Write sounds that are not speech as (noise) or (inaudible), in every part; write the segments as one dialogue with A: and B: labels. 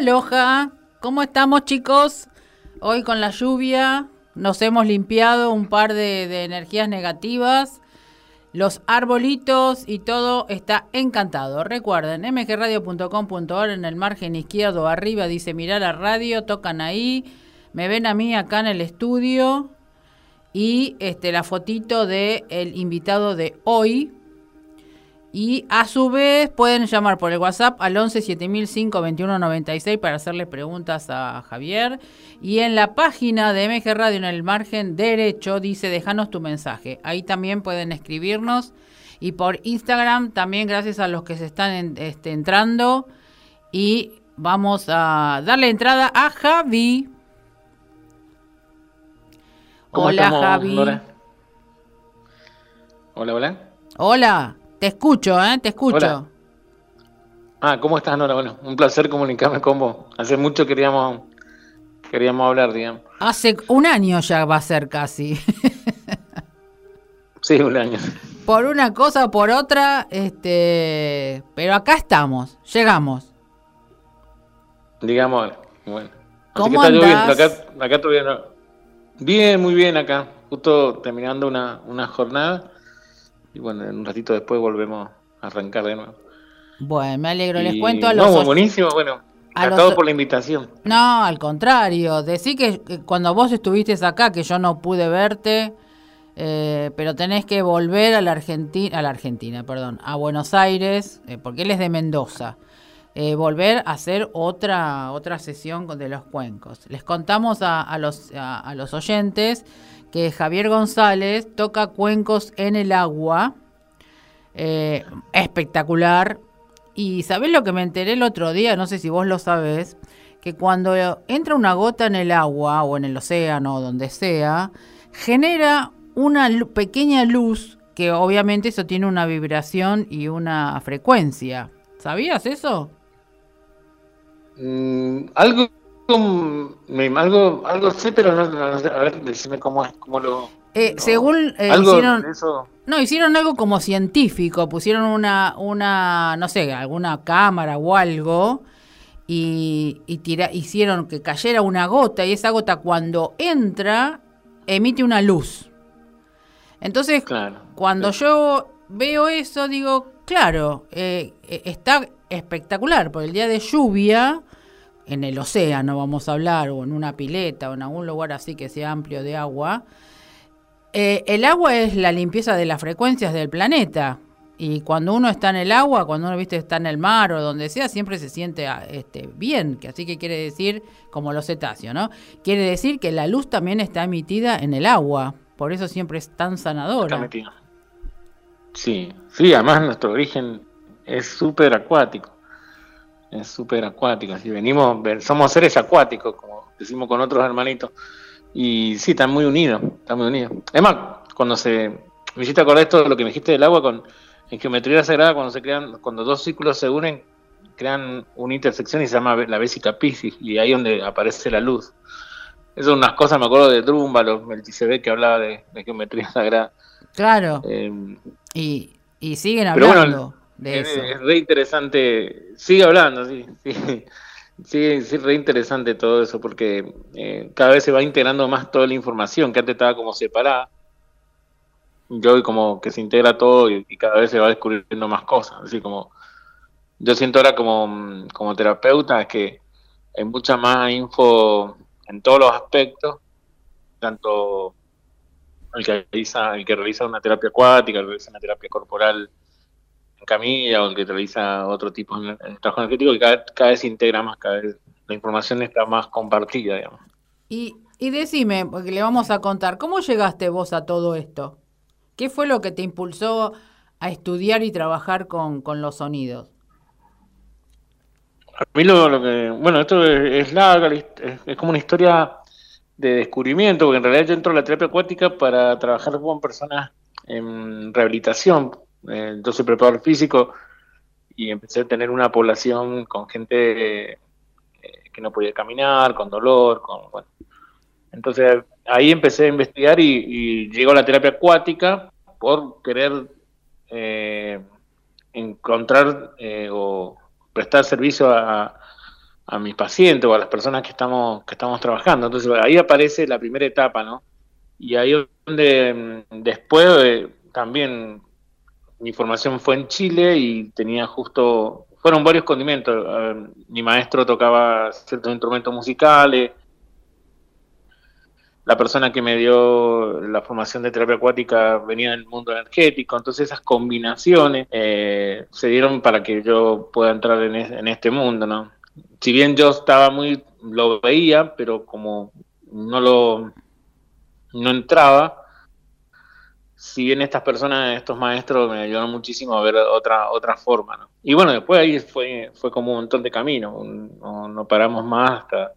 A: Aloha, ¿cómo estamos chicos? Hoy con la lluvia nos hemos limpiado un par de, energías negativas. Los arbolitos y todo está encantado. Recuerden, mgradio.com.ar en el margen izquierdo arriba dice mirar a radio, tocan ahí, me ven a mí acá en el estudio y este la fotito de invitado de hoy. Y a su vez pueden llamar por el WhatsApp al 11 7005 2196 para hacerle preguntas a Javier. Y en la página de MG Radio en el margen derecho dice déjanos tu mensaje. Ahí también pueden escribirnos. Y por Instagram también gracias a los que se están este, entrando. Y vamos a darle entrada a Javi. Hola Javi.
B: Hola, hola.
A: Hola. Te escucho, ¿eh? Te escucho.
B: Ah, ¿cómo estás, Nora? Bueno, un placer comunicarme con vos. Hace mucho queríamos queríamos hablar, digamos.
A: Hace un año ya va a ser casi. (laughs)
B: sí, un año.
A: Por una cosa o por otra, este, pero acá estamos, llegamos.
B: Digamos, bueno.
A: ¿Cómo andás?
B: Acá, acá todavía Bien, muy bien acá. Justo terminando una, una jornada y bueno, en un ratito después volvemos a arrancar de nuevo.
A: Bueno, me alegro. Les cuento a los.
B: No, buenísimo, bueno. Encantado por la invitación.
A: No, al contrario. Decí que, cuando vos estuviste acá, que yo no pude verte, eh, pero tenés que volver a la Argentina, a la Argentina, perdón, a Buenos Aires, eh, porque él es de Mendoza. Eh, volver a hacer otra otra sesión de los cuencos. Les contamos a, los a los oyentes que Javier González toca cuencos en el agua. Eh, espectacular. Y ¿sabés lo que me enteré el otro día? No sé si vos lo sabés. Que cuando entra una gota en el agua o en el océano o donde sea, genera una pequeña luz que obviamente eso tiene una vibración y una frecuencia. ¿Sabías eso?
B: Mm, algo algo, algo sé, pero no, a ver, decime cómo es, cómo lo...
A: Eh, según eh, hicieron, no hicieron algo como científico, pusieron una, una, no sé, alguna cámara o algo y, y tira, hicieron que cayera una gota y esa gota cuando entra emite una luz. Entonces, cuando yo veo eso, digo, claro, eh, está espectacular, por el día de lluvia en el océano, vamos a hablar, o en una pileta, o en algún lugar así que sea amplio de agua, eh, el agua es la limpieza de las frecuencias del planeta. Y cuando uno está en el agua, cuando uno viste está en el mar o donde sea, siempre se siente ah, este, bien, que así que quiere decir, como los cetáceos, ¿no? Quiere decir que la luz también está emitida en el agua, por eso siempre es tan sanadora.
B: Sí, sí, además nuestro origen es súper acuático es súper acuática. Si venimos, somos seres acuáticos, como decimos con otros hermanitos. Y sí, están muy unidos, están muy unidos. Es más, cuando se. Me hiciste acordar esto de lo que me dijiste del agua con en geometría sagrada, cuando se crean, cuando dos círculos se unen, crean una intersección y se llama la vesica piscis, y ahí es donde aparece la luz. Esas son unas cosas, me acuerdo de Drúmbalo, Melchizedek, que hablaba de, geometría sagrada.
A: Claro. Eh, y, y siguen hablando
B: es, re interesante, sigue hablando, sí, (laughs) sí. Sí, sí, re interesante todo eso porque eh, cada vez se va integrando más toda la información que antes estaba como separada. Y hoy como que se integra todo y, cada vez se va descubriendo más cosas. Así como yo siento ahora como, como terapeuta que hay mucha más info en todos los aspectos, tanto el que realiza, el que realiza una terapia acuática, el que realiza una terapia corporal camilla o el que realiza otro tipo de trabajo energético, que cada, vez se integra más, cada vez la información está más compartida, digamos.
A: Y, y decime, porque le vamos a contar, ¿cómo llegaste vos a todo esto? ¿Qué fue lo que te impulsó a estudiar y trabajar con, los sonidos?
B: A mí lo, que, bueno, esto es, larga, es, es, como una historia de descubrimiento, porque en realidad yo entro a la terapia acuática para trabajar con personas en rehabilitación, eh, yo soy preparador físico y empecé a tener una población con gente eh, que no podía caminar, con dolor, con bueno. Entonces ahí empecé a investigar y, y llegó la terapia acuática por querer eh, encontrar o prestar servicio a, a mis pacientes o a las personas que estamos, que estamos trabajando. Entonces ahí aparece la primera etapa, ¿no? Y ahí donde mm, después eh, también mi formación fue en Chile y tenía justo, fueron varios condimentos. mi maestro tocaba ciertos instrumentos musicales, la persona que me dio la formación de terapia acuática venía del mundo energético, entonces esas combinaciones eh, se dieron para que yo pueda entrar en, en, este mundo, ¿no? Si bien yo estaba muy, lo veía, pero como no lo, no entraba, si bien estas personas, estos maestros me ayudaron muchísimo a ver otra otra forma, ¿no? Y bueno, después ahí fue fue como un montón de camino, no, no paramos más hasta...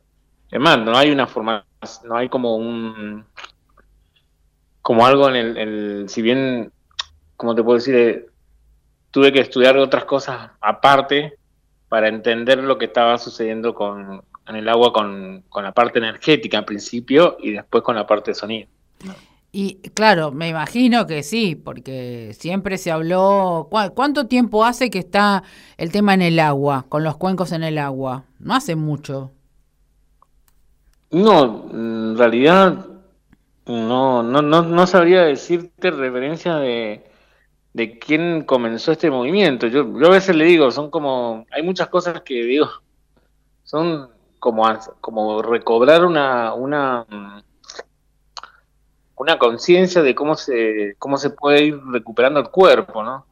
B: Es no hay una forma, no hay como un... como algo en el, si bien, como te puedo decir, tuve que estudiar otras cosas aparte para entender lo que estaba sucediendo con, en el agua con, con la parte energética al principio y después con la parte de sonido.
A: Y claro, me imagino que sí, porque siempre se habló. ¿Cuánto tiempo hace que está el tema en el agua, con los cuencos en el agua? No hace mucho.
B: No, en realidad no, no, no, no sabría decirte referencia de, de quién comenzó este movimiento. Yo, yo a veces le digo, son como, hay muchas cosas que digo, son como, como recobrar una, una una conciencia de cómo se, cómo se puede ir recuperando el cuerpo, ¿no?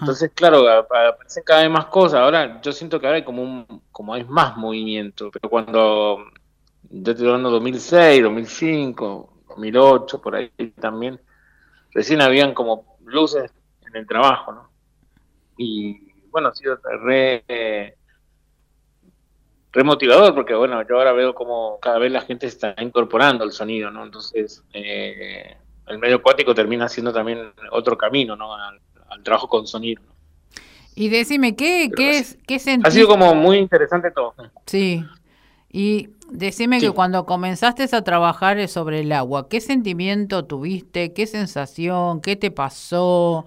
B: Entonces, claro, aparecen cada vez más cosas. Ahora yo siento que ahora hay como un, como hay más movimiento, pero cuando yo estoy hablando 2006, 2005, 2008, por ahí también, recién habían como luces en el trabajo, ¿no? Y bueno, ha sido re, remotivador porque bueno, yo ahora veo como cada vez la gente está incorporando el sonido, ¿no? Entonces, eh, el medio acuático termina siendo también otro camino, ¿no? Al, trabajo con sonido.
A: Y decime, ¿qué, qué, es, qué
B: Ha sido como muy interesante todo.
A: Sí. Y decime que cuando comenzaste a trabajar sobre el agua, ¿qué sentimiento tuviste? ¿Qué sensación? ¿Qué te pasó?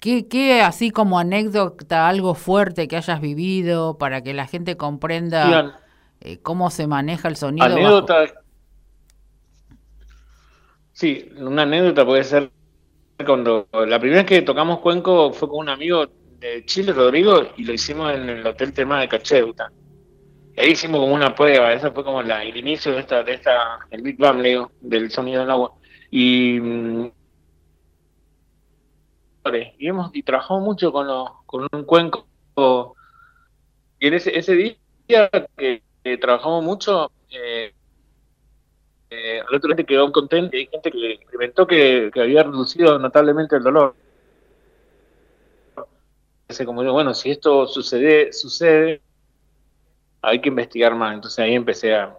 A: ¿Qué, ¿Qué, así como anécdota, algo fuerte que hayas vivido para que la gente comprenda eh, cómo se maneja el sonido?
B: Anécdota. Sí, una anécdota puede ser cuando la primera vez que tocamos cuenco fue con un amigo de Chile, Rodrigo, y lo hicimos en el Hotel Tema de Cacheuta. Y ahí hicimos como una prueba, esa fue como la, el inicio de esta, de esta, el Big Bang, del sonido del agua. Y y hemos y trabajamos mucho con, con un cuenco. Y en ese, ese día que, trabajamos mucho eh, eh, al otro día quedó contento y hay gente que experimentó que, había reducido notablemente el dolor. Como bueno si esto sucede sucede hay que investigar más. Entonces ahí empecé a,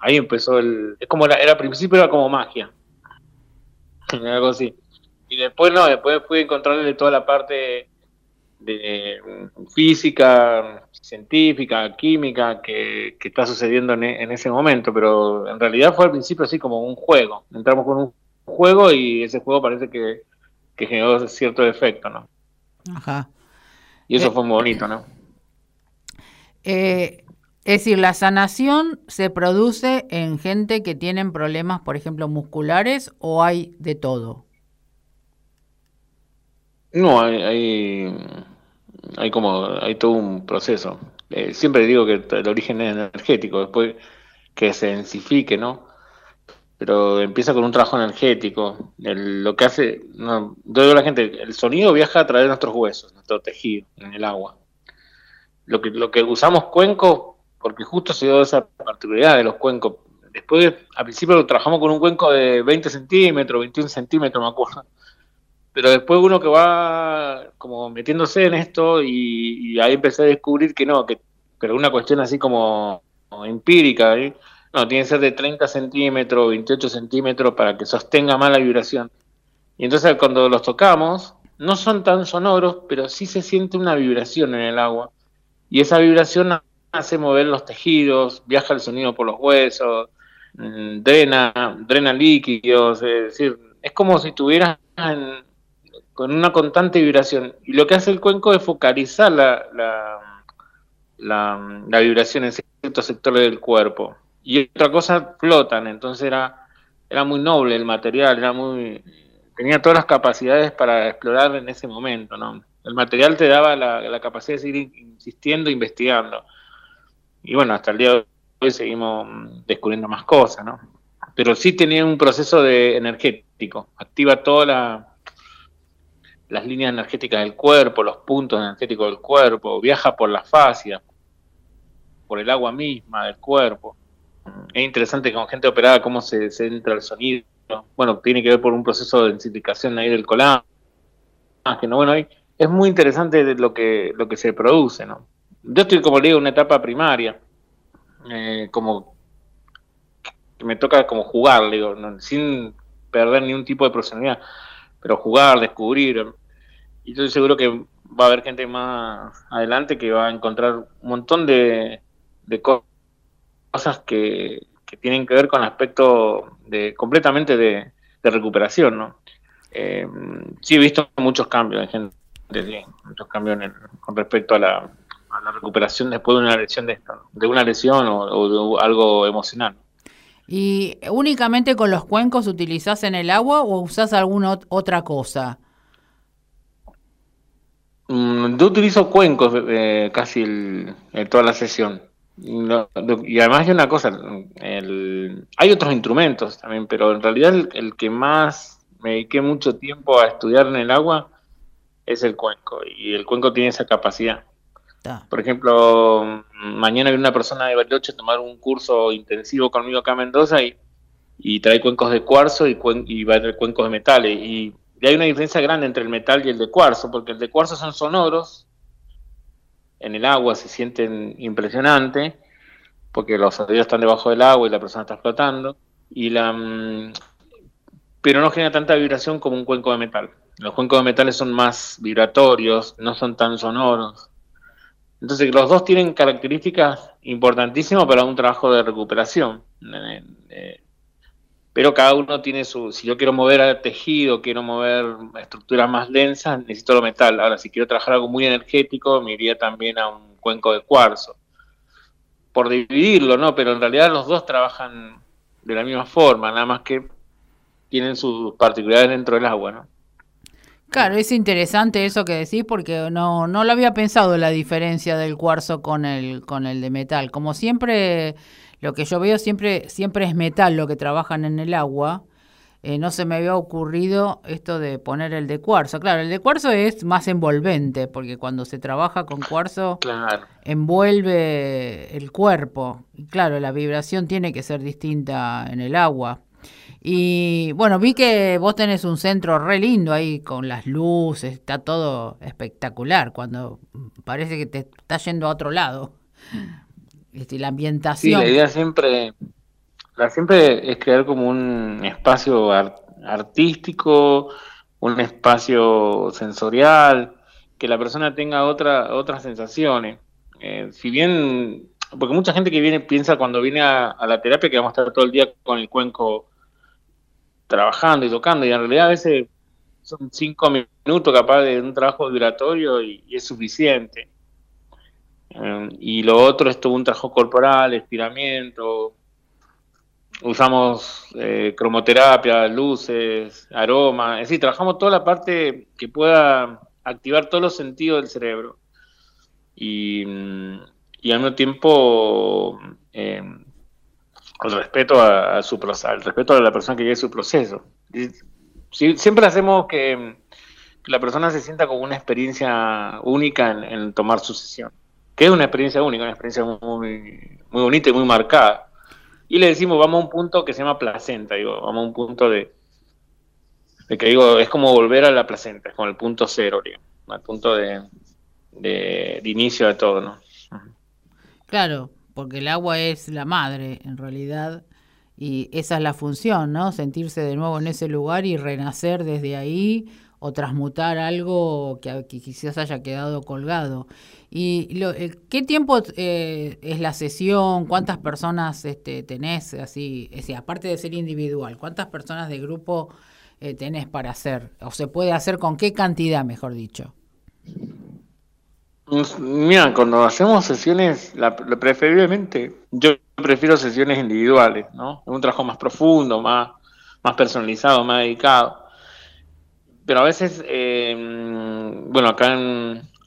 B: ahí empezó el es como era, era al principio era como magia. (laughs) Algo así y después no, después fui a encontrarle toda la parte de mm, física, científica, química que, está sucediendo en, en, ese momento, pero en realidad fue al principio así como un juego. Entramos con un juego y ese juego parece que, generó cierto efecto, ¿no? Ajá. Y eso eh, fue muy bonito, ¿no?
A: Eh, es decir, la sanación se produce en gente que tienen problemas, por ejemplo, musculares o hay de todo.
B: No, hay, hay, como, hay todo un proceso. Eh, siempre digo que el origen es energético, después que se densifique, ¿no? Pero empieza con un trabajo energético. lo que hace, no, yo digo a la gente, el sonido viaja a través de nuestros huesos, nuestro tejido, en el agua. Lo que, lo que usamos cuenco, porque justo se dio esa particularidad de los cuencos. Después, al principio trabajamos con un cuenco de 20 centímetros, 21 centímetros, me acuerdo pero después uno que va como metiéndose en esto y, ahí empecé a descubrir que no, que pero una cuestión así como, empírica, ¿eh? no, tiene que ser de 30 centímetros, 28 centímetros para que sostenga más la vibración. Y entonces cuando los tocamos, no son tan sonoros, pero sí se siente una vibración en el agua. Y esa vibración hace mover los tejidos, viaja el sonido por los huesos, mm, drena, drena líquidos, es decir, es como si tuvieras en, con una constante vibración. Y lo que hace el cuenco es focalizar la, la, vibración en ciertos sectores del cuerpo. Y otra cosa, flotan, entonces era, era muy noble el material, era muy tenía todas las capacidades para explorar en ese momento, ¿no? El material te daba la, capacidad de seguir insistiendo, investigando. Y bueno, hasta el día de hoy seguimos descubriendo más cosas, ¿no? Pero sí tenía un proceso de energético, activa todas la, las líneas energéticas del cuerpo, los puntos energéticos del cuerpo, viaja por las fascias, por el agua misma del cuerpo. Es interesante con gente operada cómo se, entra el sonido bueno, tiene que ver por un proceso de densificación ahí del colágeno, bueno, es muy interesante lo que, lo que se produce, ¿no? Yo estoy, como le digo, en una etapa primaria, eh, como que me toca como jugar, digo, sin perder ni un tipo de profesionalidad, pero jugar, descubrir, y estoy seguro que va a haber gente más adelante que va a encontrar un montón de, de cosas que, tienen que ver con el aspecto de completamente de, recuperación, ¿no? Eh, sí he visto muchos cambios en gente, muchos cambios con respecto a la, recuperación después de una lesión de de una lesión o, de algo emocional.
A: ¿Y únicamente con los cuencos utilizás en el agua o usás alguna otra cosa?
B: Mm, yo utilizo cuencos eh, casi el, toda la sesión. y además hay una cosa, el, hay otros instrumentos también, pero en realidad el, que más me dediqué mucho tiempo a estudiar en el agua es el cuenco, y el cuenco tiene esa capacidad. Por ejemplo, mañana viene una persona de Bariloche a tomar un curso intensivo conmigo acá en Mendoza y, trae cuencos de cuarzo y, y va a traer cuencos de metales. Y, hay una diferencia grande entre el metal y el de cuarzo, porque el de cuarzo son sonoros, en el agua se sienten impresionantes, porque los sonidos están debajo del agua y la persona está flotando, y la, mm, pero no genera tanta vibración como un cuenco de metal. Los cuencos de metales son más vibratorios, no son tan sonoros. Entonces los dos tienen características importantísimas para un trabajo de recuperación. Eh, eh, pero cada uno tiene su, si yo quiero mover al tejido, quiero mover estructuras más densas, necesito lo metal. Ahora, si quiero trabajar algo muy energético, me iría también a un cuenco de cuarzo por dividirlo, ¿no? Pero en realidad los dos trabajan de la misma forma, nada más que tienen sus particularidades dentro del agua, ¿no?
A: Claro, es interesante eso que decís porque no, no lo había pensado la diferencia del cuarzo con el, con el de metal. Como siempre, lo que yo veo siempre, siempre es metal lo que trabajan en el agua eh, no se me había ocurrido esto de poner el de cuarzo. Claro, el de cuarzo es más envolvente, porque cuando se trabaja con cuarzo envuelve el cuerpo. Y claro, la vibración tiene que ser distinta en el agua. Y bueno, vi que vos tenés un centro re lindo ahí con las luces, está todo espectacular, cuando parece que te está yendo a otro lado. Este, la ambientación.
B: Sí, la idea siempre la siempre es crear como un espacio artístico, un espacio sensorial, que la persona tenga otra, otras sensaciones. Eh, si bien, porque mucha gente que viene piensa cuando viene a, la terapia que vamos a estar todo el día con el cuenco trabajando y tocando, y en realidad a veces son cinco minutos capaz de un trabajo vibratorio y, es suficiente. Eh, y lo otro es todo un trabajo corporal, estiramiento, usamos eh, cromoterapia, luces, aroma, es decir, trabajamos toda la parte que pueda activar todos los sentidos del cerebro. Y, y al mismo tiempo eh, el respeto a, su el respeto a la persona que lleve su proceso. siempre hacemos que, la persona se sienta como una experiencia única en, tomar su sesión. Que es una experiencia única, una experiencia muy, muy bonita y muy marcada y le decimos, vamos a un punto que se llama placenta, digo, vamos a un punto de, que digo, es como volver a la placenta, es como el punto cero, digo, al punto de, de, inicio de todo, ¿no?
A: Claro, porque el agua es la madre, en realidad, y esa es la función, ¿no? Sentirse de nuevo en ese lugar y renacer desde ahí o transmutar algo que, quizás haya quedado colgado. ¿Y lo, eh, qué tiempo eh, es la sesión? ¿Cuántas personas este, tenés así? aparte de ser individual, ¿cuántas personas de grupo eh, tenés para hacer? ¿O se puede hacer con qué cantidad, mejor dicho?
B: Mira, cuando hacemos sesiones, la, preferiblemente, yo prefiero sesiones individuales, ¿no? Un trabajo más profundo, más, más personalizado, más dedicado. Pero a veces, eh, bueno, acá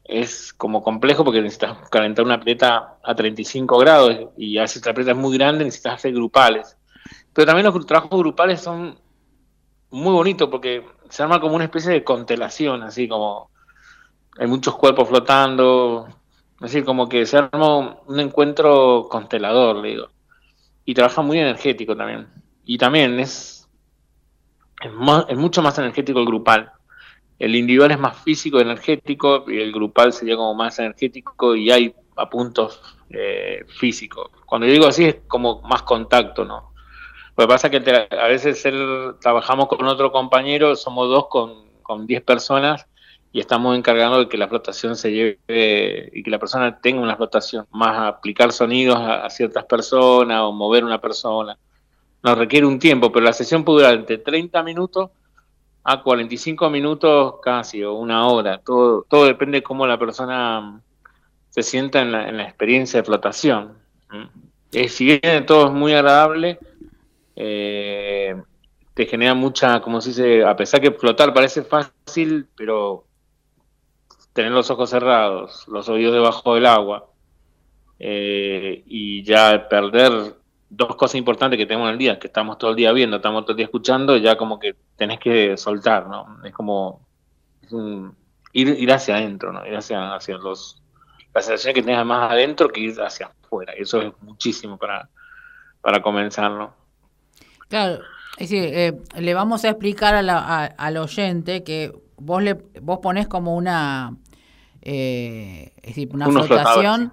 B: es como complejo porque necesitas calentar una pileta a 35 grados y a veces la es muy grande, necesitas hacer grupales. Pero también los trabajos grupales son muy bonitos porque se arma como una especie de constelación, así como hay muchos cuerpos flotando, es decir, como que se arma un encuentro constelador, le digo. Y trabaja muy energético también. Y también es, es, mucho más energético el grupal. El individual es más físico, energético, y el grupal sería como más energético y hay a puntos eh, físicos. Cuando yo digo así es como más contacto, ¿no? Lo que pasa es que a veces trabajamos con otro compañero, somos dos con 10 personas y estamos encargando de que la flotación se lleve y que la persona tenga una flotación, más aplicar sonidos a, ciertas personas o mover una persona. Nos requiere un tiempo, pero la sesión puede durar entre 30 minutos a 45 minutos casi o una hora. Todo, todo depende de cómo la persona se sienta en la, experiencia de flotación. Eh, si bien todo es muy agradable, eh, te genera mucha, como se dice, a pesar que flotar parece fácil, pero tener los ojos cerrados, los oídos debajo del agua, eh, y ya perder dos cosas importantes que tenemos en el día, que estamos todo el día viendo, estamos todo el día escuchando, ya como que tenés que soltar, ¿no? Es como ir, ir hacia adentro, ¿no? Ir hacia, hacia los, la sensación que tenés más adentro que ir hacia afuera. Eso es muchísimo para, para comenzar, ¿no?
A: Claro, es decir, eh, le vamos a explicar a la, al oyente que vos le vos ponés como una eh, es decir, una flotación,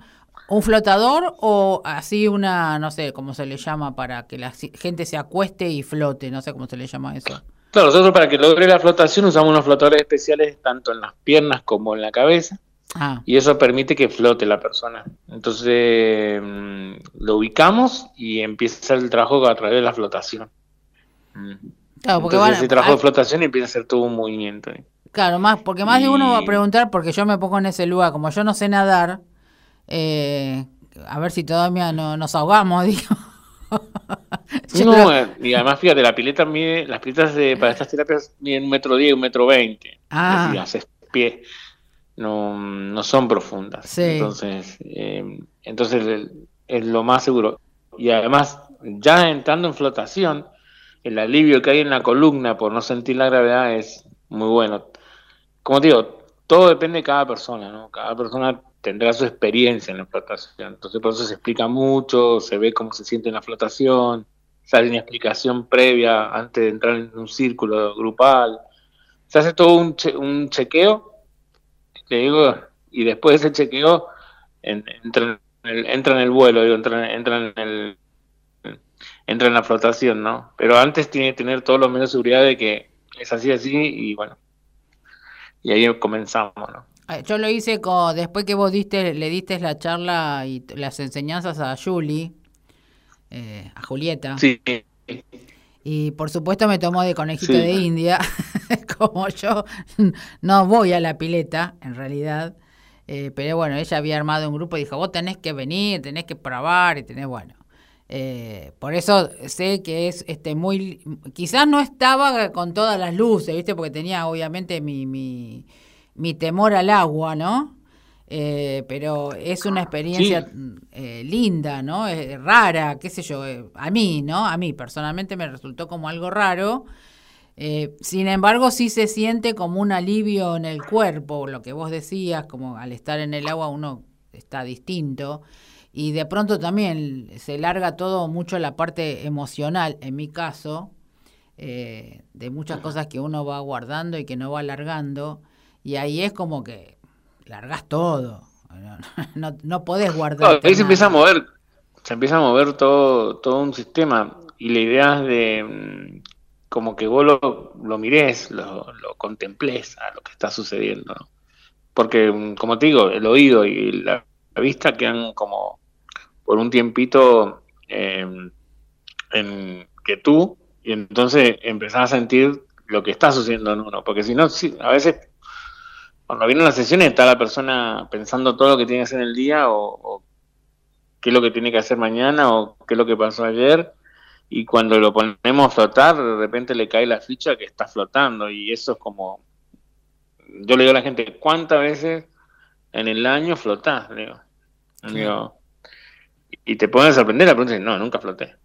A: un flotador o así una, no sé, cómo se le llama para que la gente se acueste y flote, no sé cómo se le llama eso.
B: Claro, nosotros para que logre la flotación usamos unos flotadores especiales tanto en las piernas como en la cabeza. Ah. Y eso permite que flote la persona. Entonces mm, lo ubicamos y empieza el trabajo a través de la flotación. Mm. Claro, porque Entonces, ese trabajo de flotación empieza a ser todo un movimiento.
A: Claro, más, porque más de uno va a preguntar, porque yo me pongo en ese lugar, como yo no sé nadar, eh, a ver si todavía no, nos ahogamos, (laughs) digo.
B: no, y además fíjate, la pileta mide, las piletas de, para estas terapias miden un metro diez, un metro veinte. Ah. haces pie. No, no son profundas. Entonces, eh, entonces es lo más seguro. Y además, ya entrando en flotación, el alivio que hay en la columna por no sentir la gravedad es muy bueno como digo, todo depende de cada persona, ¿no? Cada persona tendrá su experiencia en la flotación. Entonces, por eso se explica mucho, se ve cómo se siente en la flotación, sale una explicación previa antes de entrar en un círculo grupal. Se hace todo un, un chequeo, te digo, y después de ese chequeo entra, en el, entra en el vuelo, entra, entra en el entra en la flotación, ¿no? Pero antes tiene que tener todos los medios de seguridad de que es así, así, y bueno, y ahí comenzamos, ¿no?
A: Yo lo hice con, después que vos diste, le diste la charla y las enseñanzas a Julie, eh, a Julieta.
B: Sí.
A: Y por supuesto me tomó de conejito de India, (laughs) como yo no voy a la pileta, en realidad. Eh, pero bueno, ella había armado un grupo y dijo, vos tenés que venir, tenés que probar y tenés, bueno. Eh, por eso sé que es este muy quizás no estaba con todas las luces viste porque tenía obviamente mi, mi, mi temor al agua no eh, pero es una experiencia eh, linda no es rara qué sé yo a mí no a mí personalmente me resultó como algo raro. Sin embargo sí se siente como un alivio en el cuerpo lo que vos decías como al estar en el agua uno está distinto y de pronto también se larga todo mucho la parte emocional, en mi caso, eh, de muchas cosas que uno va guardando y que no va alargando, y ahí es como que largas todo, no, no (laughs) podés guardar.
B: ahí se empieza a mover, se empieza a mover todo, todo un sistema, y la idea es de mm, como que vos lo, lo mirés, lo, lo contemplés a lo que está sucediendo, Porque, mm, como te digo, el oído y la vista quedan como por un tiempito em, en que tú, y entonces empezás a sentir lo que está sucediendo en uno, porque si no, a veces cuando viene la sesión está la persona pensando todo lo que tiene que hacer en el día o, qué es lo que tiene que hacer mañana o qué es lo que pasó ayer y cuando lo ponemos a flotar de repente le cae la ficha que está flotando y eso es como yo le digo a la gente cuántas veces en el año flotás y te pueden sorprender la pregunta no nunca floté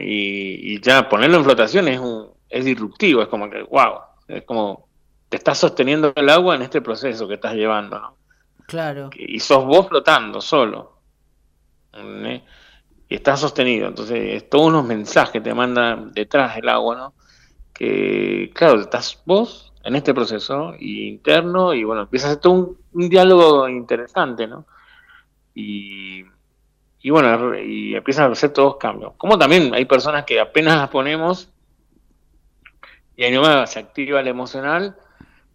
B: y, ya ponerlo en flotación es un, es disruptivo es como que wow es como te estás sosteniendo el agua en este proceso que estás llevando, ¿no?
A: Claro.
B: Y sos vos flotando solo. Y estás sostenido. Entonces, todos unos mensajes te manda detrás del agua, ¿no? Que, claro, estás vos en este proceso interno y bueno, empiezas a hacer todo un, diálogo interesante, ¿no? Y, y bueno, y empiezan a hacer todos cambios. Como también hay personas que apenas las ponemos y ahí nomás se activa el emocional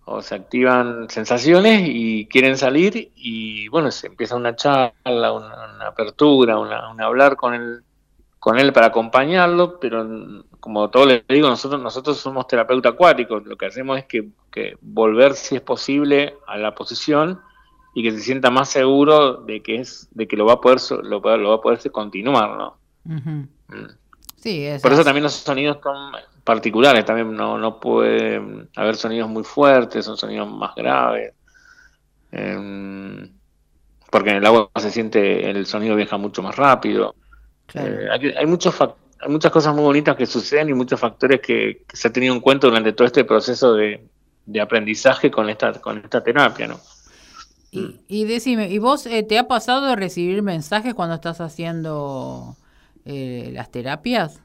B: o se activan sensaciones y quieren salir y bueno, se empieza una charla, una, apertura, una, un hablar con él, con él para acompañarlo, pero como todo le digo, nosotros, nosotros somos terapeutas acuáticos, lo que hacemos es que, volver si es posible a la posición y que se sienta más seguro de que es de que lo va a poder lo, lo va a poder continuar, ¿no? Mm.
A: Sí,
B: Por eso también los sonidos son particulares, también no, no puede haber sonidos muy fuertes, son sonidos más graves. Em, porque en el agua se siente, el sonido viaja mucho más rápido. Eh, hay, muchos hay muchas cosas muy bonitas que suceden y muchos factores que, se ha tenido en cuenta durante todo este proceso de, aprendizaje con esta, con esta terapia, ¿no?
A: Y, y decime, ¿y vos eh, te ha pasado de recibir mensajes cuando estás haciendo eh, las terapias?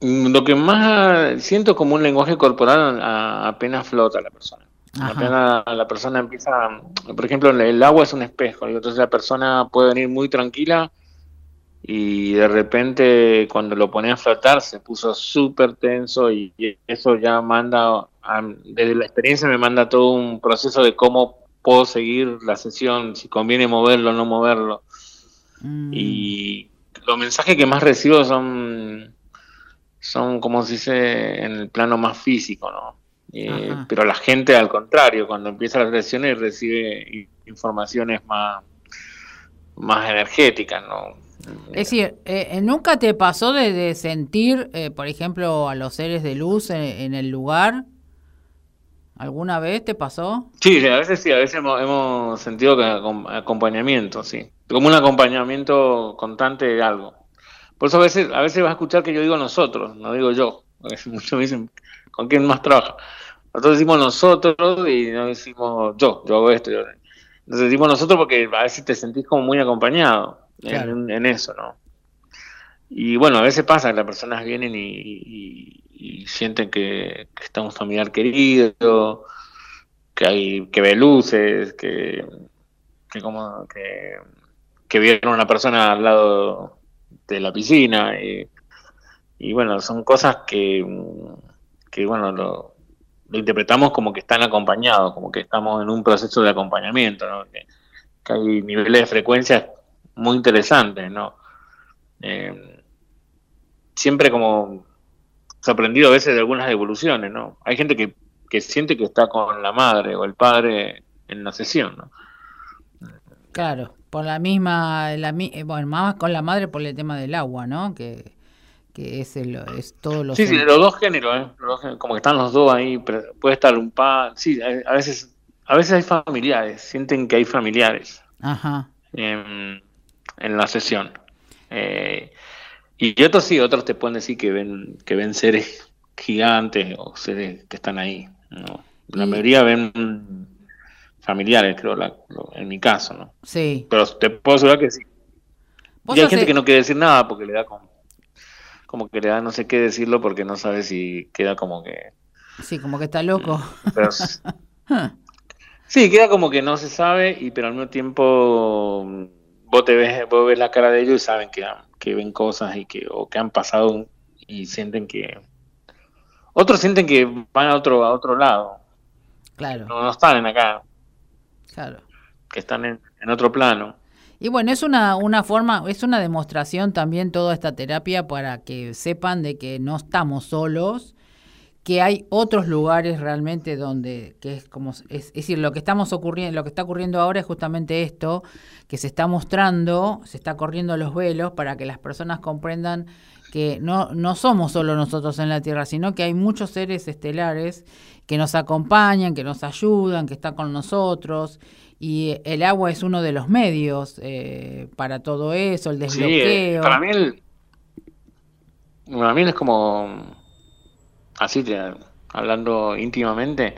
B: Mm, lo que más siento como un lenguaje corporal apenas flota la persona. Apenas la persona empieza, por ejemplo, el agua es un espejo, entonces la persona puede venir muy tranquila y de repente cuando lo pone a flotar se puso súper tenso y eso ya manda, desde la experiencia me manda todo un proceso de cómo puedo seguir la sesión, si conviene moverlo o no moverlo. Mm. Y los mensajes que más recibo son son como se dice en el plano más físico, ¿no? Eh, pero la gente al contrario, cuando empieza las lesiones recibe informaciones más, más energéticas, ¿no?
A: Es decir, eh, eh, ¿nunca te pasó de, sentir, por ejemplo, a los seres de luz en, el lugar? ¿Alguna vez te pasó?
B: Sí, a veces sí, a veces hemos, sentido que acompañamiento, sí. Como un acompañamiento constante de algo. Por eso a veces, a veces vas a escuchar que yo digo nosotros, no digo yo. (laughs) Muchos me dicen, ¿con quién más trabaja? Nosotros decimos nosotros y no decimos yo, yo hago esto. Yo... Entonces decimos nosotros porque a veces te sentís como muy acompañado en, eso, ¿no? Y bueno, a veces pasa que las personas vienen y, sienten que, está un familiar querido, que hay que ve luces, que, que como que, que vieron una persona al lado de la piscina. Y, bueno, son cosas que, que bueno, lo, interpretamos como que están acompañados, como que estamos en un proceso de acompañamiento, que, hay niveles de frecuencia muy interesantes, ¿no? Eh, siempre como sorprendido a veces de algunas evoluciones, ¿no? Hay gente que, que siente que está con la madre o el padre en la sesión, ¿no?
A: Claro, por la misma, la, eh, bueno, más con la madre por el tema del agua, ¿no? Que, que es, el, es todo lo...
B: Sí, sí, los dos géneros, ¿eh? como que están los dos ahí, puede estar un par, sí, a veces, a veces hay familiares, sienten que hay familiares
A: Ajá.
B: En, la sesión. Eh, y otros sí, otros te pueden decir que ven, que ven seres gigantes o seres que están ahí. ¿no? La mayoría ven familiares, creo, en mi caso, ¿no?
A: Sí.
B: Pero te puedo asegurar que sí. Y hay gente que no quiere decir nada porque le da como, como que le da no sé qué decirlo porque no sabe si queda como que...
A: Sí, como que está loco.
B: Mm, (laughs) sí, queda como que no se sabe, y pero al mismo tiempo vos te ves, vos ves la cara de ellos y saben que, que ven cosas y que, o que han pasado y sienten que... Otros sienten que van a otro, a otro lado.
A: Claro.
B: No, no están en acá.
A: Claro.
B: Que están en, otro plano.
A: Y bueno, es una, una forma, es una demostración también toda esta terapia para que sepan de que no estamos solos, que hay otros lugares realmente donde que es como es, decir lo que estamos ocurriendo lo que está ocurriendo ahora es justamente esto que se está mostrando se está corriendo los velos para que las personas comprendan que no no somos solo nosotros en la tierra sino que hay muchos seres estelares que nos acompañan que nos ayudan que están con nosotros y el agua es uno de los medios eh, para todo eso el eh, desbloqueo.
B: para mí el, para mí es como así hablando íntimamente,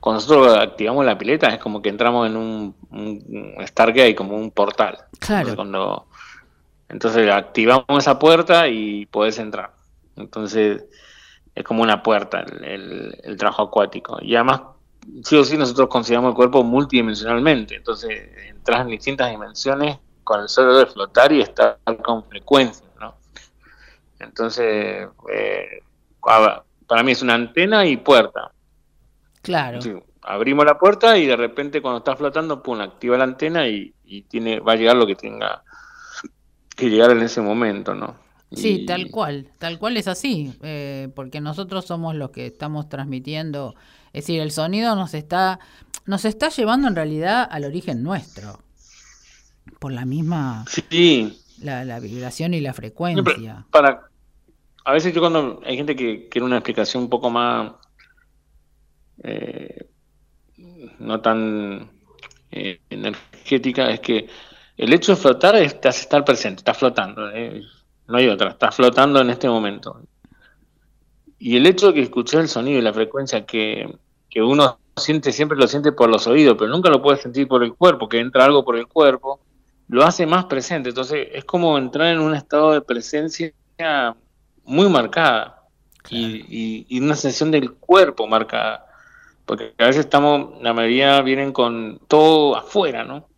B: cuando nosotros activamos la pileta es como que entramos en un, un Stargate, como un portal.
A: Claro.
B: Entonces, cuando, entonces activamos esa puerta y podés entrar. Entonces es como una puerta el, el, trabajo acuático. Y además, sí o sí, nosotros consideramos el cuerpo multidimensionalmente. Entonces entras en distintas dimensiones con el solo de flotar y estar con frecuencia. ¿no? Entonces, eh, para mí es una antena y puerta.
A: Claro.
B: abrimos la puerta y de repente cuando está flotando, pum, activa la antena y, tiene, va a llegar lo que tenga que llegar en ese momento, ¿no?
A: Sí, tal cual, tal cual es así, eh, porque nosotros somos los que estamos transmitiendo, es decir, el sonido nos está, nos está llevando en realidad al origen nuestro, por la misma,
B: sí.
A: la, vibración y la frecuencia.
B: para, a veces yo cuando hay gente que quiere una explicación un poco más eh, no tan eh, energética es que el hecho de flotar es te hace estar presente, estás flotando, eh, no hay otra, estás flotando en este momento. Y el hecho de que escuches el sonido y la frecuencia que, que uno siente, siempre lo siente por los oídos, pero nunca lo puede sentir por el cuerpo, que entra algo por el cuerpo, lo hace más presente. Entonces es como entrar en un estado de presencia muy marcada y, y, una sensación del cuerpo marcada. Porque a veces estamos, la mayoría vienen con todo afuera, ¿no?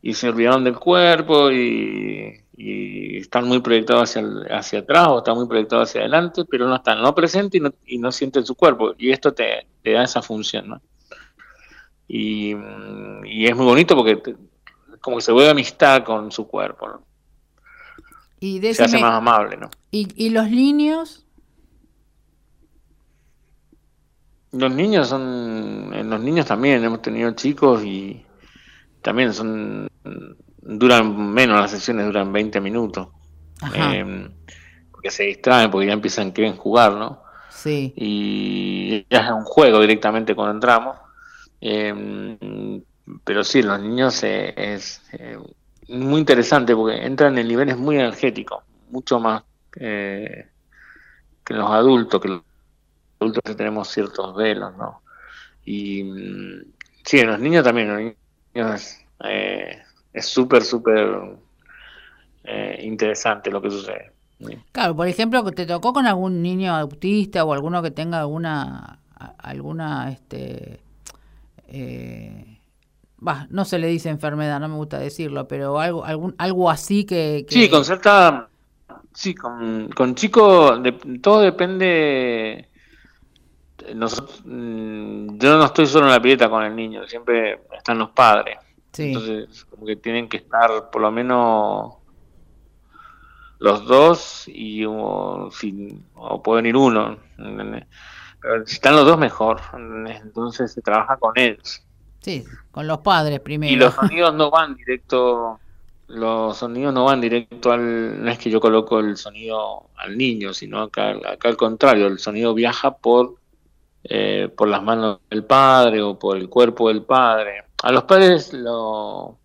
B: Y se olvidaron del cuerpo y, están muy proyectados hacia, hacia atrás o están muy proyectados hacia adelante, pero no están no presentes y no, y no sienten su cuerpo. Y esto te, da esa función, ¿no? Y, y es muy bonito porque como que se vuelve amistad con su cuerpo, ¿no?
A: Y
B: se hace más amable, ¿no?
A: ¿Y, los niños?
B: Los niños son, en los niños también hemos tenido chicos y también son, duran menos las sesiones, duran 20 minutos. Eh, porque se distraen, porque ya empiezan, quieren jugar, ¿no?
A: Sí.
B: Y ya es un juego directamente cuando entramos. Eh, pero sí, los niños eh, es muy interesante porque entran en niveles muy energéticos, mucho más eh, que los adultos, que los adultos tenemos ciertos velos, ¿no? Y mm, sí, en los niños también, los niños eh, es súper, súper eh, interesante lo que sucede.
A: Claro, por ejemplo, te tocó con algún niño autista o alguno que tenga alguna, alguna, este, eh, no se le dice enfermedad, no me gusta decirlo, pero algo, algún, algo así que,
B: Sí, con cierta... Sí, con, con chicos, todo depende... Nosotros, mm, yo no estoy solo en la pileta con el niño, siempre están los padres. Entonces, como que tienen que estar por lo menos los dos y o, o pueden ir uno. Pero si están los dos, mejor. Entonces se trabaja con ellos.
A: Sí, con los padres primero.
B: Y los sonidos no van directo, los sonidos no van directo al, no es que yo coloco el sonido al niño, sino acá, acá al contrario, el sonido viaja por, eh, por las manos del padre o por el cuerpo del padre. A los padres lo,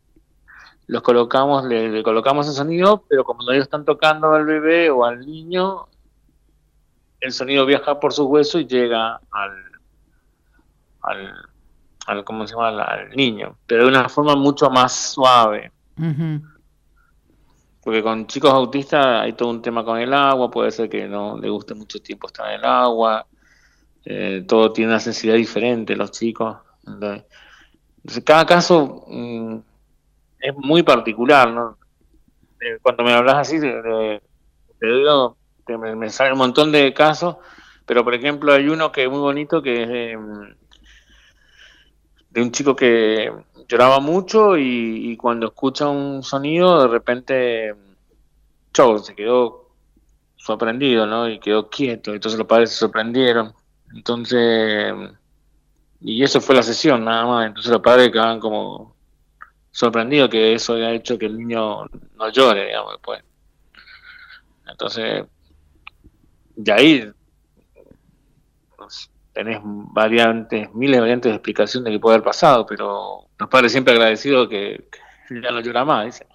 B: los colocamos, le, colocamos el sonido, pero como ellos están tocando al bebé o al niño, el sonido viaja por sus huesos y llega al, al al, ¿cómo se llama? al niño, pero de una forma mucho más suave. Porque con chicos autistas hay todo un tema con el agua, puede ser que no le guste mucho tiempo estar en el agua, eh, todo tiene una sensibilidad diferente los chicos. Entonces, cada caso mm, es muy particular, ¿no? Eh, cuando me hablas así, te, digo, me, me, sale un montón de casos, pero por ejemplo hay uno que es muy bonito que es... De un chico que lloraba mucho y, cuando escucha un sonido de repente chau, se quedó sorprendido, ¿no? Y quedó quieto, entonces los padres se sorprendieron Entonces, y eso fue la sesión, nada más. Entonces los padres quedaban como sorprendidos que eso haya hecho que el niño no llore, digamos, después. Entonces, de ahí tenés variantes, miles de variantes de explicación de qué puede haber pasado, pero los padres siempre agradecidos que, ya no llora más, dice.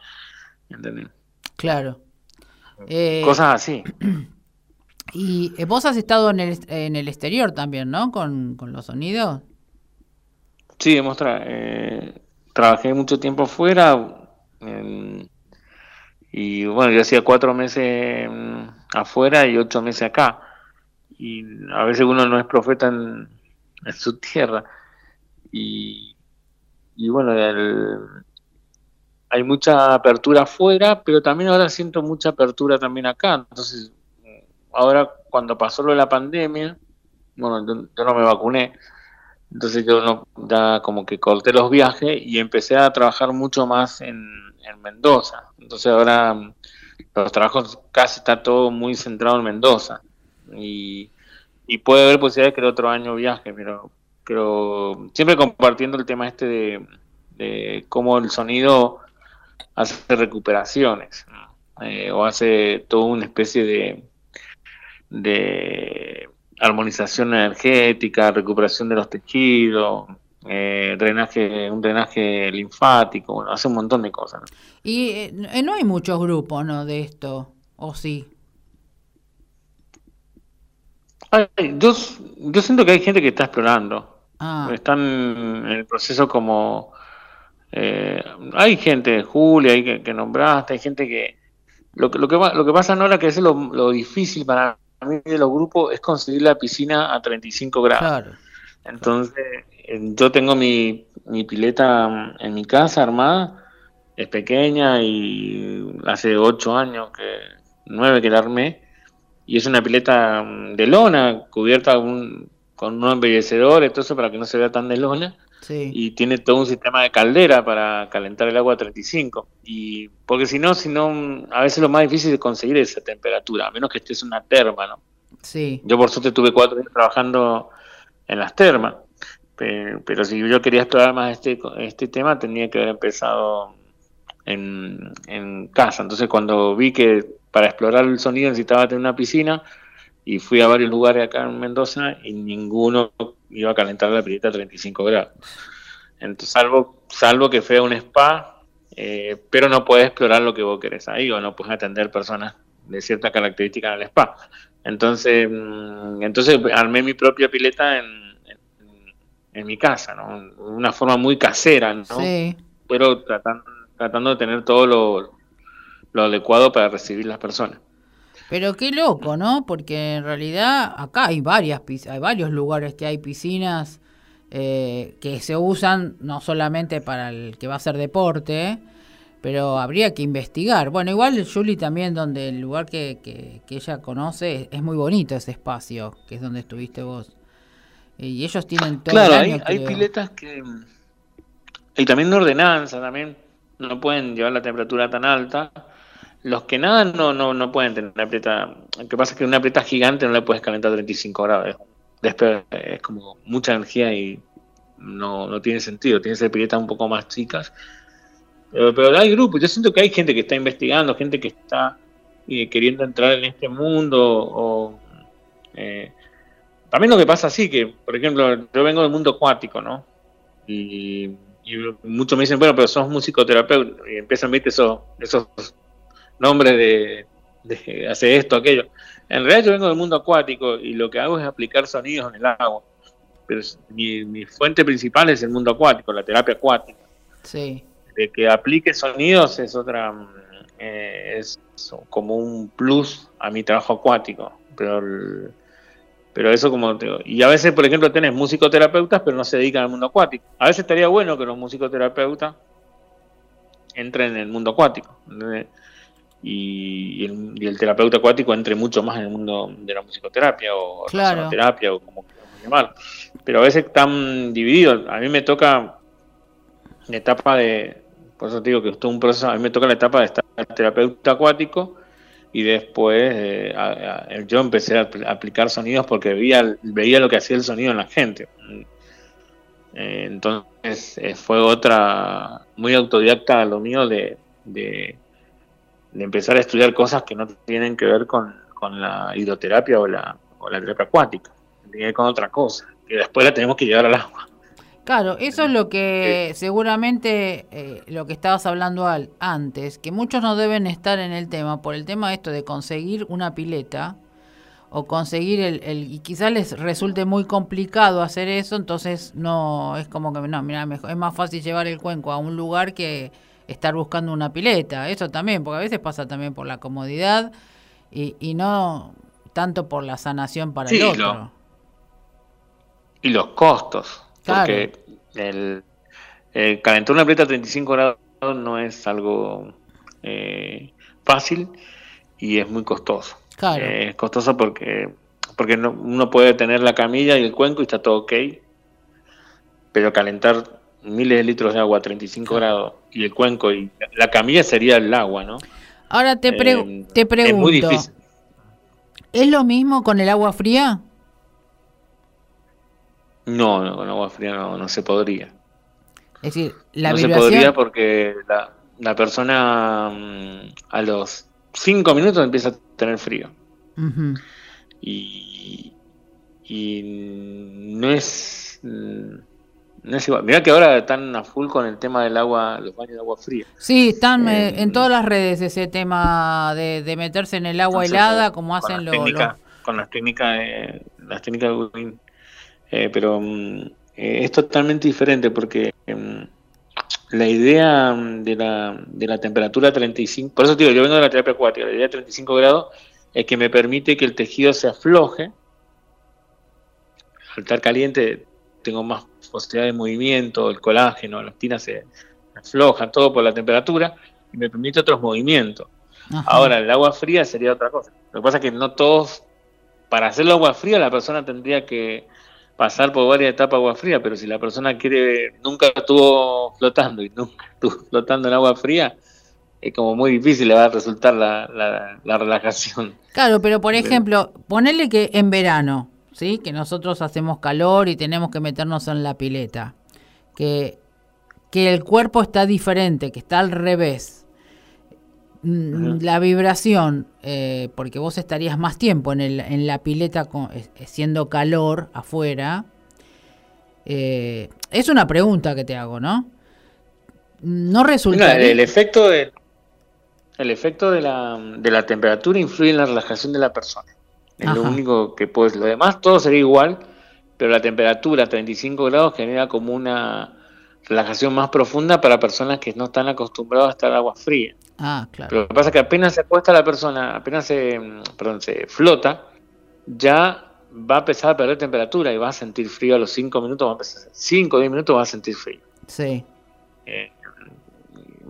B: ¿Entendés?
A: Claro.
B: Eh, Cosas así. (clears throat)
A: Y eh, vos has estado en el, en el exterior también, ¿no? Con, los sonidos.
B: Sí, hemos eh, trabajé mucho tiempo fuera y bueno, yo hacía cuatro meses mm, afuera y ocho meses acá. Y a veces uno no es profeta en, su tierra. Y, y bueno, hay mucha apertura afuera, pero también ahora siento mucha apertura también acá. Entonces, ahora cuando pasó lo de la pandemia, bueno, yo, no me vacuné, entonces yo ya como que corté los viajes y empecé a trabajar mucho más en, Mendoza. Entonces ahora los trabajos casi está todo muy centrado en Mendoza. Y, puede haber posibilidades que el otro año viaje, pero, pero siempre compartiendo el tema este de, de cómo el sonido hace recuperaciones eh, o hace toda una especie de, de armonización energética, recuperación de los tejidos, eh, drenaje, un drenaje linfático, bueno, hace un montón de cosas.
A: Y eh, no hay muchos grupos, ¿no? De esto, ¿o sí?
B: Yo, yo siento que hay gente que está explorando. Ah. Están en el proceso como... Eh, hay gente, Julia, hay que, que nombraste, hay gente que... Lo, lo, que, lo que pasa ahora que es lo, lo difícil para mí de los grupos es conseguir la piscina a 35 grados. Entonces, yo tengo mi, mi pileta en mi casa armada, es pequeña y hace 8 años, que 9 que la armé, y es una pileta de lona, cubierta con, con un embellecedor, todo eso para que no se vea tan de lona. Y tiene todo un sistema de caldera para calentar el agua a 35. Y porque si no, si no, a veces lo más difícil es conseguir esa temperatura, a menos que estés en una terma, ¿no?
A: Sí.
B: Yo por suerte tuve cuatro años trabajando en las termas, pero, si yo quería explorar más este, este tema tenía que haber empezado en, en casa. Entonces cuando vi que para explorar el sonido necesitaba tener una piscina, y fui a varios lugares acá en Mendoza y ninguno iba a calentar la pileta a 35 grados. Entonces, salvo, salvo que fue un spa, eh, pero no puedes explorar lo que vos querés ahí o no puedes atender personas de cierta característica en el spa. Entonces, mm, entonces armé mi propia pileta en, en, mi casa, ¿no? Una forma muy casera, ¿no? Sí. Pero tratando, tratando de tener todo lo, lo adecuado para recibir las personas.
A: Pero qué loco, ¿no? Porque en realidad acá hay varias hay varios lugares que hay piscinas eh, que se usan no solamente para el que va a hacer deporte, pero habría que investigar. Bueno, igual Julie también, donde el lugar que, que, ella conoce, es muy bonito ese espacio, que es donde estuviste vos. Y ellos tienen todo
B: claro, el año, hay, hay piletas que... Y también de ordenanza, también no pueden llevar la temperatura tan alta los que nadan no, no, no pueden tener una pileta. Lo que pasa es que una pileta gigante no le puedes calentar 35 grados. Después es como mucha energía y no, no tiene sentido. Tiene que ser piletas un poco más chicas. Pero, hay grupos. Yo siento que hay gente que está investigando, gente que está eh, queriendo entrar en este mundo. O, eh, también lo que pasa así, que por ejemplo, yo vengo del mundo acuático, ¿no? Y, muchos me dicen, bueno, pero sos musicoterapeuta. Y empiezan, viste, esos, esos nombre de, de hacer esto, aquello. En realidad yo vengo del mundo acuático y lo que hago es aplicar sonidos en el agua. Pero mi, fuente principal es el mundo acuático, la terapia acuática.
A: Sí.
B: De que aplique sonidos es otra, eh, es como un plus a mi trabajo acuático. Pero, pero eso como te digo. Y a veces, por ejemplo, tenés musicoterapeutas, pero no se dedican al mundo acuático. A veces estaría bueno que los musicoterapeutas entren en el mundo acuático y, el, terapeuta acuático entre mucho más en el mundo de la musicoterapia o la terapia o como queramos llamar. Pero a veces están divididos. A mí me toca la etapa de, por eso te digo que es todo un proceso, a mí me toca la etapa de estar terapeuta acuático y después eh, yo empecé a aplicar sonidos porque veía, veía lo que hacía el sonido en la gente. Eh, entonces eh, fue otra, muy autodidacta lo mío de, de, empezar a estudiar cosas que no tienen que ver con, la hidroterapia o la, o la terapia acuática, tiene con otra cosa, que después la tenemos que llevar al agua.
A: Claro, eso es lo que seguramente eh, lo que estabas hablando al, antes, que muchos no deben estar en el tema por el tema esto de conseguir una pileta o conseguir el, el y quizás les resulte muy complicado hacer eso, entonces no es como que no, mira, mejor, es más fácil llevar el cuenco a un lugar que estar buscando una pileta, eso también, porque a veces pasa también por la comodidad y, y no tanto por la sanación para el otro.
B: y los costos porque el, calentar una pleta a 35 grados no es algo eh, fácil y es muy costoso. Eh, es costoso porque porque no, uno puede tener la camilla y el cuenco y está todo ok, pero calentar miles de litros de agua a 35 grados y el cuenco y la camilla sería el agua, ¿no?
A: Ahora te, eh, te pregunto, es muy difícil. ¿Es lo mismo con el agua fría?
B: No, no, con agua fría no, no se podría.
A: Es decir, la
B: No se podría porque la, la persona mm, a los cinco minutos empieza a tener frío. y, y no es no es igual. Mirá que ahora están a full con el tema del agua, los baños de agua fría.
A: Sí, están eh, eh, en todas las redes ese tema de, de meterse en el agua helada, como hacen los,
B: Con las técnicas, de, las técnicas de eh, pero mm, eh, es totalmente diferente porque mm, la idea mm, de la, de la temperatura 35, por eso digo, yo vengo de la terapia acuática, la idea de 35 grados es que me permite que el tejido se afloje. Al estar caliente tengo más posibilidad de movimiento, el colágeno, la elastina se afloja, todo por la temperatura, y me permite otros movimientos. Ahora, el agua fría sería otra cosa. Lo que pasa es que no todos, para hacer el agua fría, la persona tendría que pasar por varias etapas agua fría, pero si la persona quiere, nunca estuvo flotando y nunca estuvo (laughs) flotando en agua fría, es como muy difícil le va a resultar la, la, relajación.
A: Claro, pero por ejemplo, ponerle que en verano, ¿sí? Que nosotros hacemos calor y tenemos que meternos en la pileta, que, que el cuerpo está diferente, que está al revés Mm, la vibración, eh, porque vos estarías más tiempo en, el, en la pileta con, siendo calor afuera, eh, es una pregunta que te hago, ¿no? No resulta...
B: el efecto de, el efecto de la, de la temperatura influye en la relajación de la persona. Es lo único que puedes... Lo demás todo sería igual, pero la temperatura a 35 grados genera como una relajación más profunda para personas que no están acostumbradas a estar agua fría.
A: Ah, claro.
B: Pero lo que pasa es que apenas se acuesta la persona, apenas se, perdón, se flota, ya va a empezar a perder temperatura y va a sentir frío a los 5 minutos, va a empezar, 5 o 10 minutos va a sentir frío.
A: Sí.
B: Eh,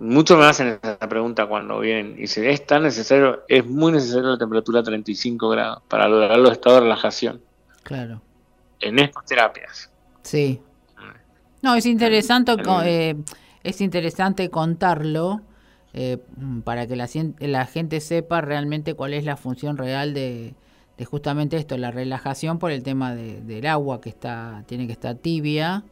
B: muchos me hacen esa pregunta cuando vienen y si es tan necesario, es muy necesario la temperatura a 35 grados para lograr los estados de relajación.
A: Claro.
B: En estas terapias.
A: Sí. No, es interesante, eh, es interesante contarlo eh, para que la, la, gente sepa realmente cuál es la función real de, justamente esto, la relajación por el tema del agua que está tiene que estar tibia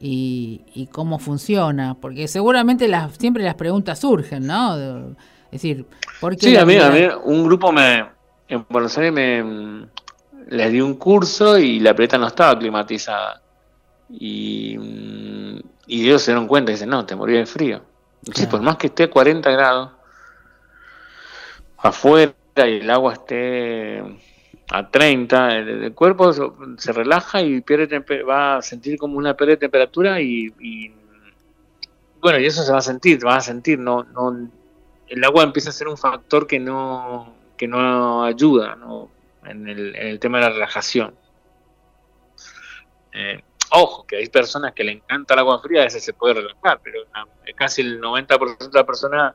A: y, cómo funciona, porque seguramente las, siempre las preguntas surgen, ¿no? es decir, ¿por qué
B: Sí, a mí, a mí un grupo me en Buenos Aires me les di un curso y la pelota no estaba climatizada y, y ellos se dieron cuenta y dicen, no, te morí de frío. Sí, por más que esté a 40 grados afuera y el agua esté a 30, el, cuerpo se, relaja y pierde va a sentir como una pérdida de temperatura y, bueno, y eso se va a sentir, va a sentir, no, no, el agua empieza a ser un factor que no, que no ayuda ¿no? En, el, en el tema de la relajación. Eh, Ojo, que hay personas que le encanta el agua fría, ese se puede relajar, pero casi el 90% de la persona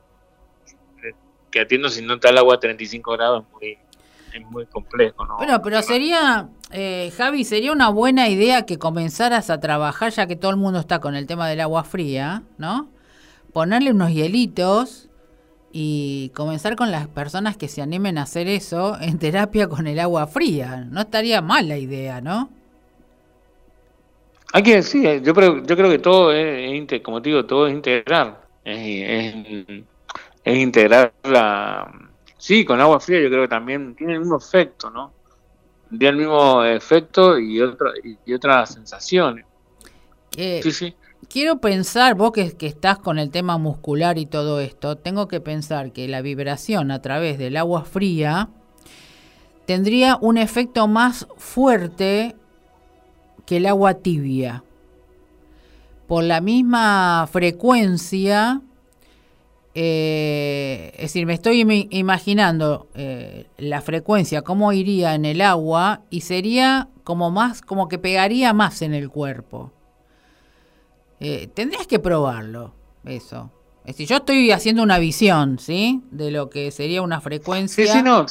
B: que atiendo si no está el agua a 35 grados es muy, es muy complejo. ¿no?
A: Bueno, pero sería, eh, Javi, sería una buena idea que comenzaras a trabajar, ya que todo el mundo está con el tema del agua fría, ¿no? Ponerle unos hielitos y comenzar con las personas que se animen a hacer eso en terapia con el agua fría. No estaría mal la idea, ¿no?
B: Hay que decir, yo creo, yo creo que todo es, como te digo, todo es integrar. Es, es, integrar la... Sí, con agua fría yo creo que también tiene el mismo efecto, ¿no? Tiene el mismo efecto y otra, y, otras sensaciones.
A: sí, sí quiero pensar, vos que, que, estás con el tema muscular y todo esto, tengo que pensar que la vibración a través del agua fría tendría un efecto más fuerte que el agua tibia. Por la misma frecuencia, eh, es decir, me estoy imaginando eh, la frecuencia, cómo iría en el agua y sería como más, como que pegaría más en el cuerpo. Eh, tendrías que probarlo, eso. Es decir, yo estoy haciendo una visión, ¿sí? De lo que sería una frecuencia.
B: Sí, sí, no,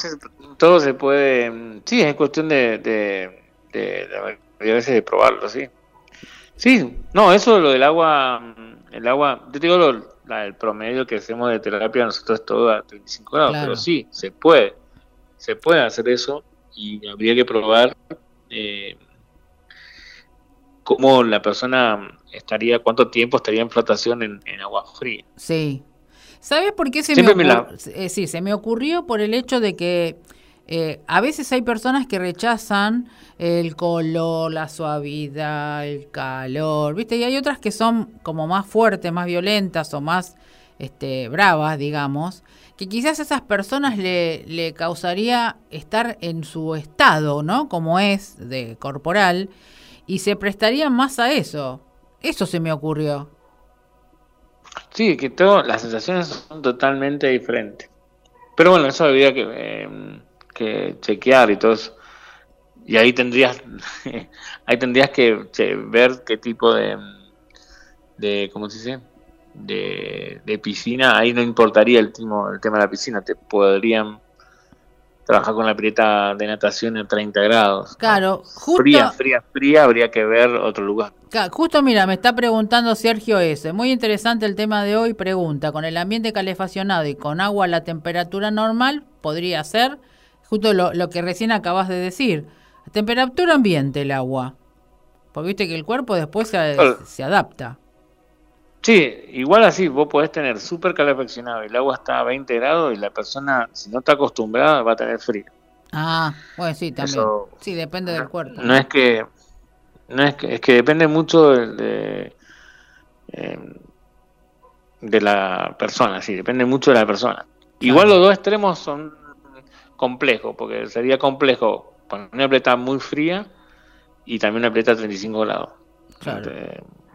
B: todo se puede. Sí, es cuestión de, de, de, de, a veces de probarlo, sí. Sí, no, eso lo del agua, el agua, yo te digo lo, el promedio que hacemos de terapia nosotros es todo a 35 grados, pero sí, se puede, se puede hacer eso y habría que probar eh, cómo la persona estaría, cuánto tiempo estaría en flotación en, agua fría.
A: Sí. ¿Sabes por qué se me, ocurrió? Eh, sí, se me ocurrió por el hecho de que eh, a veces hay personas que rechazan el color, la suavidad, el calor, ¿viste? Y hay otras que son como más fuertes, más violentas o más este, bravas, digamos, que quizás a esas personas le, le causaría estar en su estado, ¿no? Como es de corporal y se prestarían más a eso. Eso se me ocurrió.
B: Sí, que todas las sensaciones son totalmente diferentes. Pero bueno, eso habría que, eh, que chequear y todo eso. Y ahí tendrías, (laughs) ahí tendrías que ver qué tipo de, de ¿cómo se dice? De, de piscina. Ahí no importaría el, el tema de la piscina. Te podrían trabajar con la pileta de natación en 30 grados.
A: Claro,
B: justo, fría, fría, fría, habría que ver otro lugar.
A: justo mira, me está preguntando Sergio ese. Muy interesante el tema de hoy. Pregunta, con el ambiente calefaccionado y con agua a la temperatura normal, podría ser justo lo, lo que recién acabas de decir. Temperatura ambiente el agua. Porque viste que el cuerpo después se, se adapta.
B: Sí, igual así, vos podés tener súper calefaccionado y el agua está a 20 grados y la persona, si no está acostumbrada, va a tener frío.
A: Ah, bueno, sí, también. sí, depende del cuerpo.
B: No es que, no es que, es que depende mucho de, em, de, la persona, sí, depende mucho de la persona. Igual los dos extremos son complejos, porque sería complejo poner una pleta muy fría y también una pleta a 35 grados. Claro.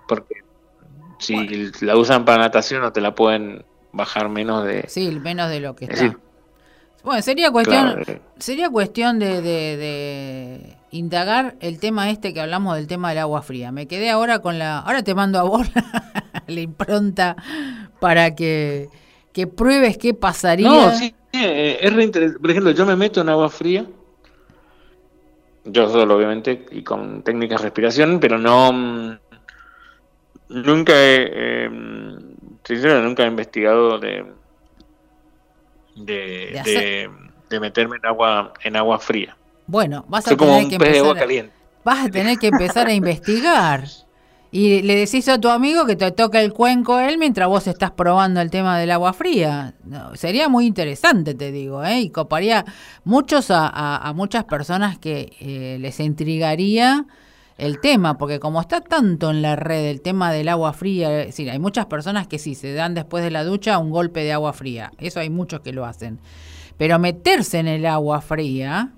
B: Porque si la usan para natación no te la pueden bajar menos de...
A: Sí, menos de lo que está. bueno, sería cuestión, eh. sería cuestión de, de, indagar el tema este que hablamos del tema del agua fría. Me quedé ahora con la... Ahora te mando a vos (laughs) la, impronta para que, que pruebes qué pasaría.
B: No, sí, eh, es reinteresante. Por ejemplo, yo me meto en agua fría, yo solo obviamente, y con técnicas de respiración, pero no mm, Nunca he, eh, nunca he investigado de de, de, meterme en agua en agua fría.
A: Bueno, vas a tener que empezar, vas a tener que empezar a investigar. (laughs) Y le decís a tu amigo que te toca el cuenco él mientras vos estás probando el tema del agua fría. sería muy interesante, te digo, ¿eh? y coparía muchos a, a, muchas personas que eh, les intrigaría el tema, porque como está tanto en la red el tema del agua fría, es decir, hay muchas personas que sí se dan después de la ducha un golpe de agua fría, eso hay muchos que lo hacen, pero meterse en el agua fría,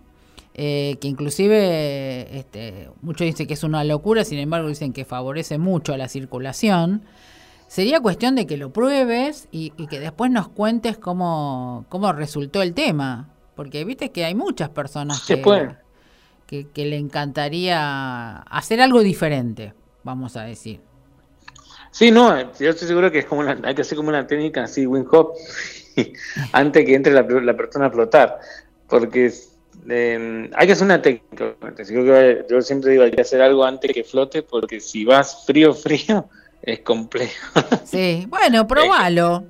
A: eh, que inclusive este, muchos dicen que es una locura, sin embargo dicen que favorece mucho a la circulación, sería cuestión de que lo pruebes y, que después nos cuentes cómo, cómo resultó el tema, porque viste que hay muchas personas que que, le encantaría hacer algo diferente, vamos a decir.
B: Sí, no, yo estoy seguro que es como hay que hacer como una técnica así, wing hop, (laughs) antes que entre la, persona a flotar, porque em, hay que hacer una técnica. Yo, siempre digo, hay que hacer algo antes que flote, porque si vas frío, (laughs) frío, es complejo.
A: Sí, bueno, probalo.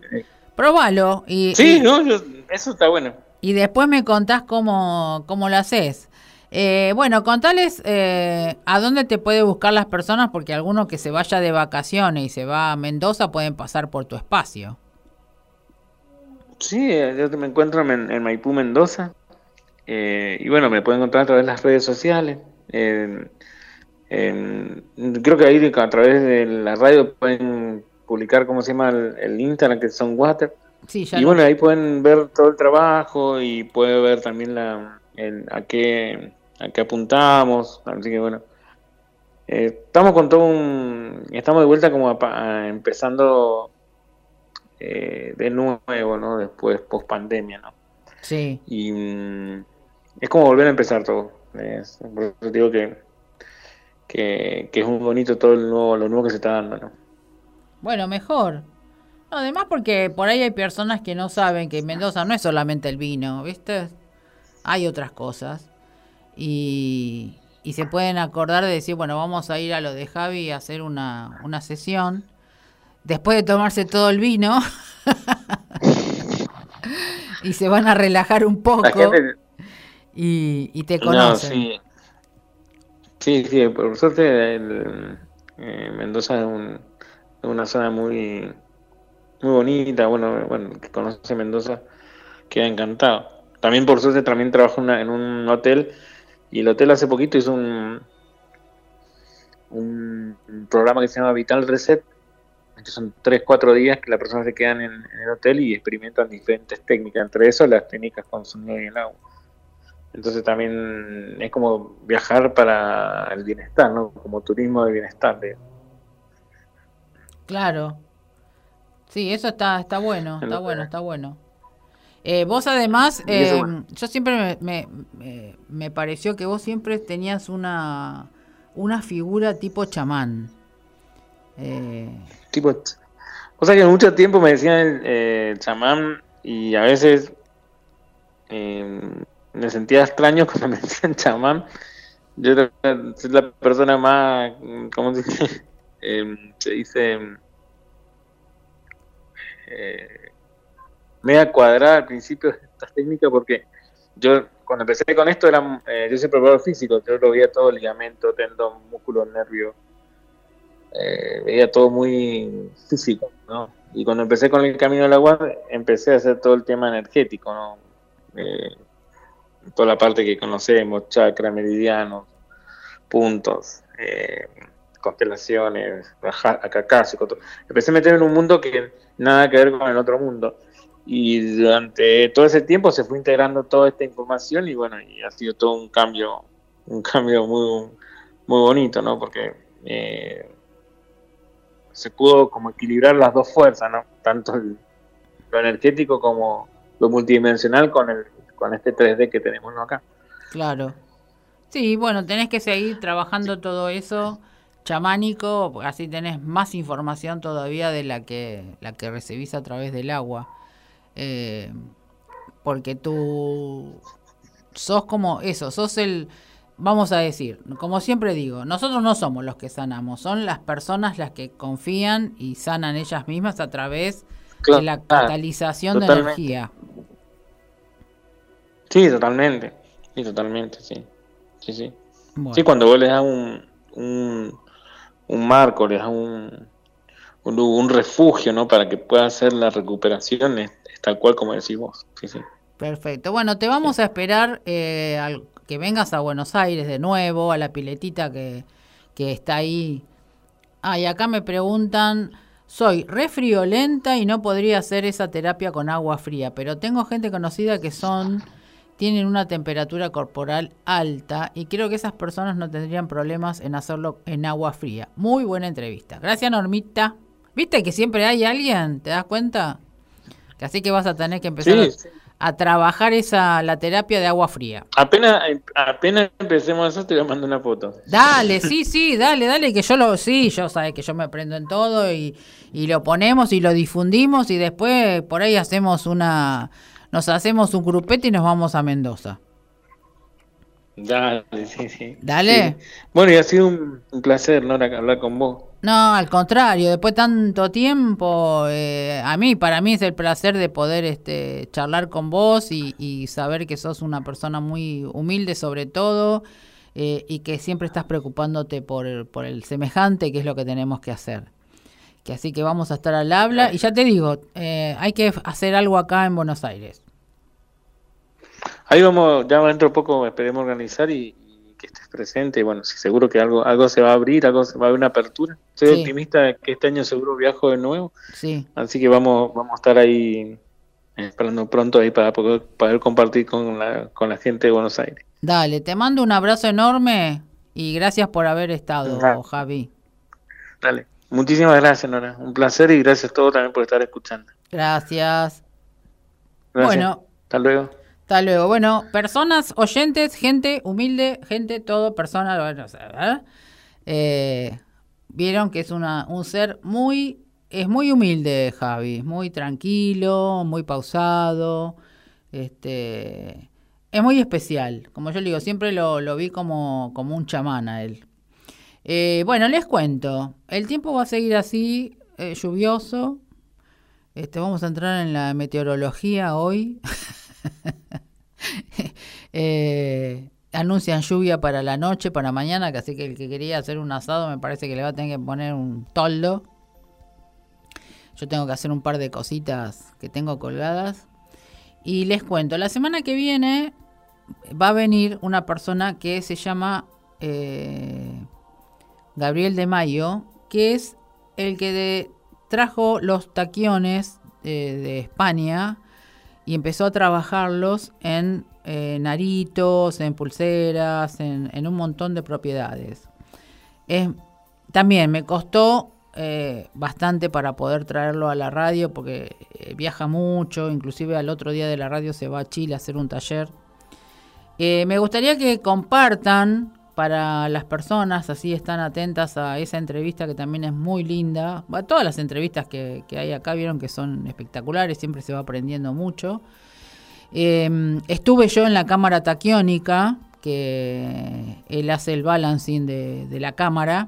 A: Probalo. Y,
B: sí, no, eso está bueno.
A: Y después me contás cómo, cómo lo haces. Eh, bueno, contales eh, a dónde te puede buscar las personas, porque alguno que se vaya de vacaciones y se va a Mendoza pueden pasar por tu espacio.
B: Sí, yo me encuentro en, Maipú, Mendoza. Eh, y bueno, me pueden encontrar a través de las redes sociales. creo que ahí a través de la radio pueden publicar, ¿cómo se llama? El, Instagram, que son Water. Sí, y bueno, ahí pueden ver todo el trabajo y puede ver también la, a qué a qué apuntamos, así que bueno. Eh, estamos con todo un... Estamos de vuelta como empezando eh, de nuevo, ¿no? Después, post pandemia, ¿no?
A: Sí.
B: Y es como volver a empezar todo. Es, por eso digo que, que, es muy bonito todo el nuevo, lo nuevo que se está dando, ¿no?
A: Bueno, mejor. además porque por ahí hay personas que no saben que Mendoza no es solamente el vino, ¿viste? Hay otras cosas y, se pueden acordar de decir, bueno, vamos a ir a lo de Javi y hacer una, una sesión. Después de tomarse todo el vino (laughs) y se van a relajar un poco y, te conocen.
B: sí. sí. por suerte el, eh, Mendoza es, una zona muy muy bonita, bueno, bueno, que conoce Mendoza queda encantado. También por suerte también trabajo en un hotel y el hotel hace poquito hizo un, un, programa que se llama Vital Reset, que son 3-4 días que las personas se quedan en, el hotel y experimentan diferentes técnicas, entre eso las técnicas con sonido y el agua. Entonces también es como viajar para el bienestar, ¿no? Como turismo de bienestar.
A: Claro. Sí, eso está, está bueno, está bueno, está bueno. Eh, vos además, eh, yo siempre me, me, pareció que vos siempre tenías una, una figura tipo chamán.
B: Eh, tipo, o sea que mucho tiempo me decían eh, chamán y a veces me sentía extraño (laughs) cuando me decían chamán. Yo soy la persona más, ¿cómo se dice? (laughs) se dice media cuadrada al principio de estas técnicas porque yo cuando empecé con esto era eh, yo soy preparador físico, yo lo veía todo ligamento, tendón, músculo, nervio, eh, veía todo muy físico, ¿no? Y cuando empecé con el camino del agua empecé a hacer todo el tema energético, ¿no? Eh, toda la parte que conocemos, chakra, meridianos, puntos, constelaciones, acá, empecé a meter en un mundo que nada que ver con el otro mundo y durante todo ese tiempo se fue integrando toda esta información y bueno, y ha sido todo un cambio, un cambio muy, muy bonito, ¿no? Porque eh, se pudo como equilibrar las dos fuerzas, ¿no? Tanto lo energético como lo multidimensional con el con este 3D que tenemos acá.
A: Claro. Sí, bueno, tenés que seguir trabajando todo eso chamánico, así tenés más información todavía de la que la que recibís a través del agua. Eh, porque tú sos como eso, sos el, vamos a decir, como siempre digo, nosotros no somos los que sanamos, son las personas las que confían y sanan ellas mismas a través de la catalización de energía.
B: Sí, totalmente, sí, totalmente, sí, sí, sí. Sí, cuando vos le das un, un, un marco, le das un, un, un, refugio, ¿no? Para que pueda hacer la recuperación, tal cual como decís vos. Sí, sí.
A: Perfecto. Bueno, te vamos a esperar eh, que vengas a Buenos Aires de nuevo, a la piletita que, que está ahí. Ah, y acá me preguntan, soy refriolenta y no podría hacer esa terapia con agua fría, pero tengo gente conocida que son tienen una temperatura corporal alta y creo que esas personas no tendrían problemas en hacerlo en agua fría. Muy buena entrevista. Gracias, Normita. ¿Viste que siempre hay alguien? ¿Te das cuenta? Así que vas a tener que empezar a, trabajar esa la terapia de agua fría.
B: Apenas apenas empecemos eso te voy a mandar una foto.
A: Dale, sí, sí, dale, dale, que yo lo, sí, yo sabes que yo me aprendo en todo y, y lo ponemos y lo difundimos y después por ahí hacemos una, nos hacemos un grupete y nos vamos a Mendoza.
B: Dale, sí, sí.
A: Dale.
B: Bueno, y ha sido un, placer, ¿no? Hablar con vos.
A: No, al contrario, después de tanto tiempo, eh, a mí, para mí es el placer de poder este, charlar con vos y, y saber que sos una persona muy humilde sobre todo eh, y que siempre estás preocupándote por, por el semejante, que es lo que tenemos que hacer. Que así que vamos a estar al habla y ya te digo, eh, hay que hacer algo acá en Buenos Aires.
B: Ahí vamos, ya dentro de poco esperemos organizar y, que estés presente. Bueno, sí, seguro que algo algo se va a abrir, algo se va a haber una apertura. Soy optimista de que este año seguro viajo de nuevo.
A: Sí.
B: Así que vamos vamos a estar ahí esperando pronto ahí para poder, poder compartir con la, con la gente de Buenos Aires.
A: Dale, te mando un abrazo enorme y gracias por haber estado, Javi.
B: Dale, muchísimas gracias, Nora. Un placer y gracias a todos también por estar escuchando.
A: Gracias. Bueno,
B: hasta luego.
A: Hasta luego. Bueno, personas, oyentes, gente humilde, gente, todo, personas, bueno, ¿eh? Eh, vieron que es una, un ser muy, es muy humilde, Javi, muy tranquilo, muy pausado, este, es muy especial. Como yo le digo, siempre lo, lo vi como, como un chamán a él. Eh, bueno, les cuento, el tiempo va a seguir así, lluvioso. Este, vamos a entrar en la meteorología hoy. (laughs) Eh, anuncian lluvia para la noche, para mañana, que así que el que quería hacer un asado me parece que le va a tener que poner un toldo. Yo tengo que hacer un par de cositas que tengo colgadas. Y les cuento, la semana que viene va a venir una persona que se llama eh, Gabriel de Mayo, que es el que trajo los taquiones eh, de España y empezó a trabajarlos en eh, naritos, en pulseras, en, un montón de propiedades. también me costó eh, bastante para poder traerlo a la radio porque viaja mucho, inclusive al otro día de la radio se va a Chile a hacer un taller. me gustaría que compartan para las personas, así están atentas a esa entrevista que también es muy linda. Todas las entrevistas que, hay acá vieron que son espectaculares, siempre se va aprendiendo mucho. Em, estuve yo en la cámara taquiónica, que él hace el balancing de, la cámara.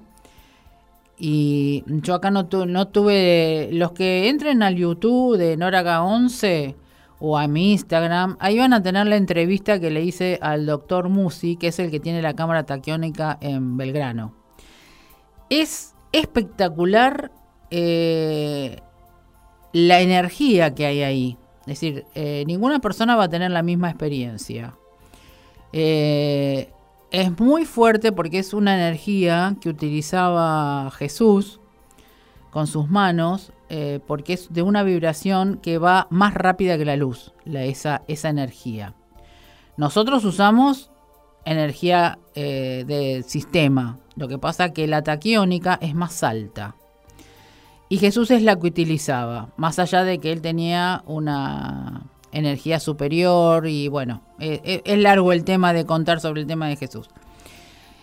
A: Y yo acá no, no tuve. Los que entren al YouTube de Noraga 11 o a mi Instagram, ahí van a tener la entrevista que le hice al doctor Musi, que es el que tiene la cámara taquiónica en Belgrano. Es espectacular eh, la energía que hay ahí. Es decir, eh, ninguna persona va a tener la misma experiencia. Eh, es muy fuerte porque es una energía que utilizaba Jesús con sus manos eh, porque es de una vibración que va más rápida que la luz, esa, esa energía. Nosotros usamos energía eh, del sistema, lo que pasa que la taquiónica es más alta. Y Jesús es la que utilizaba, más allá de que él tenía una energía superior y bueno, eh, es largo el tema de contar sobre el tema de Jesús.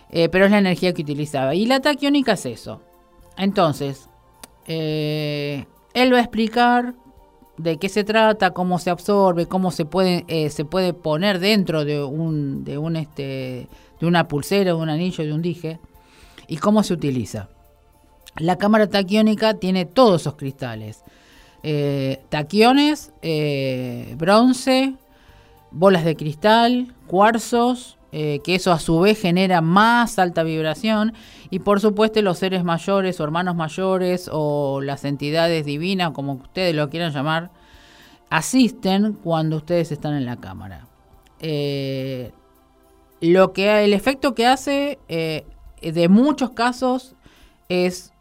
A: pero es la energía que utilizaba. Y la taquiónica es eso. Entonces, eh, él va a explicar de qué se trata, cómo se absorbe, cómo se puede, eh, se puede poner dentro de un, de un este, de una pulsera, de un anillo, de un dije, y cómo se utiliza. La cámara taquiónica tiene todos esos cristales. Eh, taquiones, bronce, bolas de cristal, cuarzos, que eso a su vez genera más alta vibración y por supuesto los seres mayores o hermanos mayores o las entidades divinas, como ustedes lo quieran llamar, asisten cuando ustedes están en la cámara. Eh, lo que el efecto que hace eh, de muchos casos es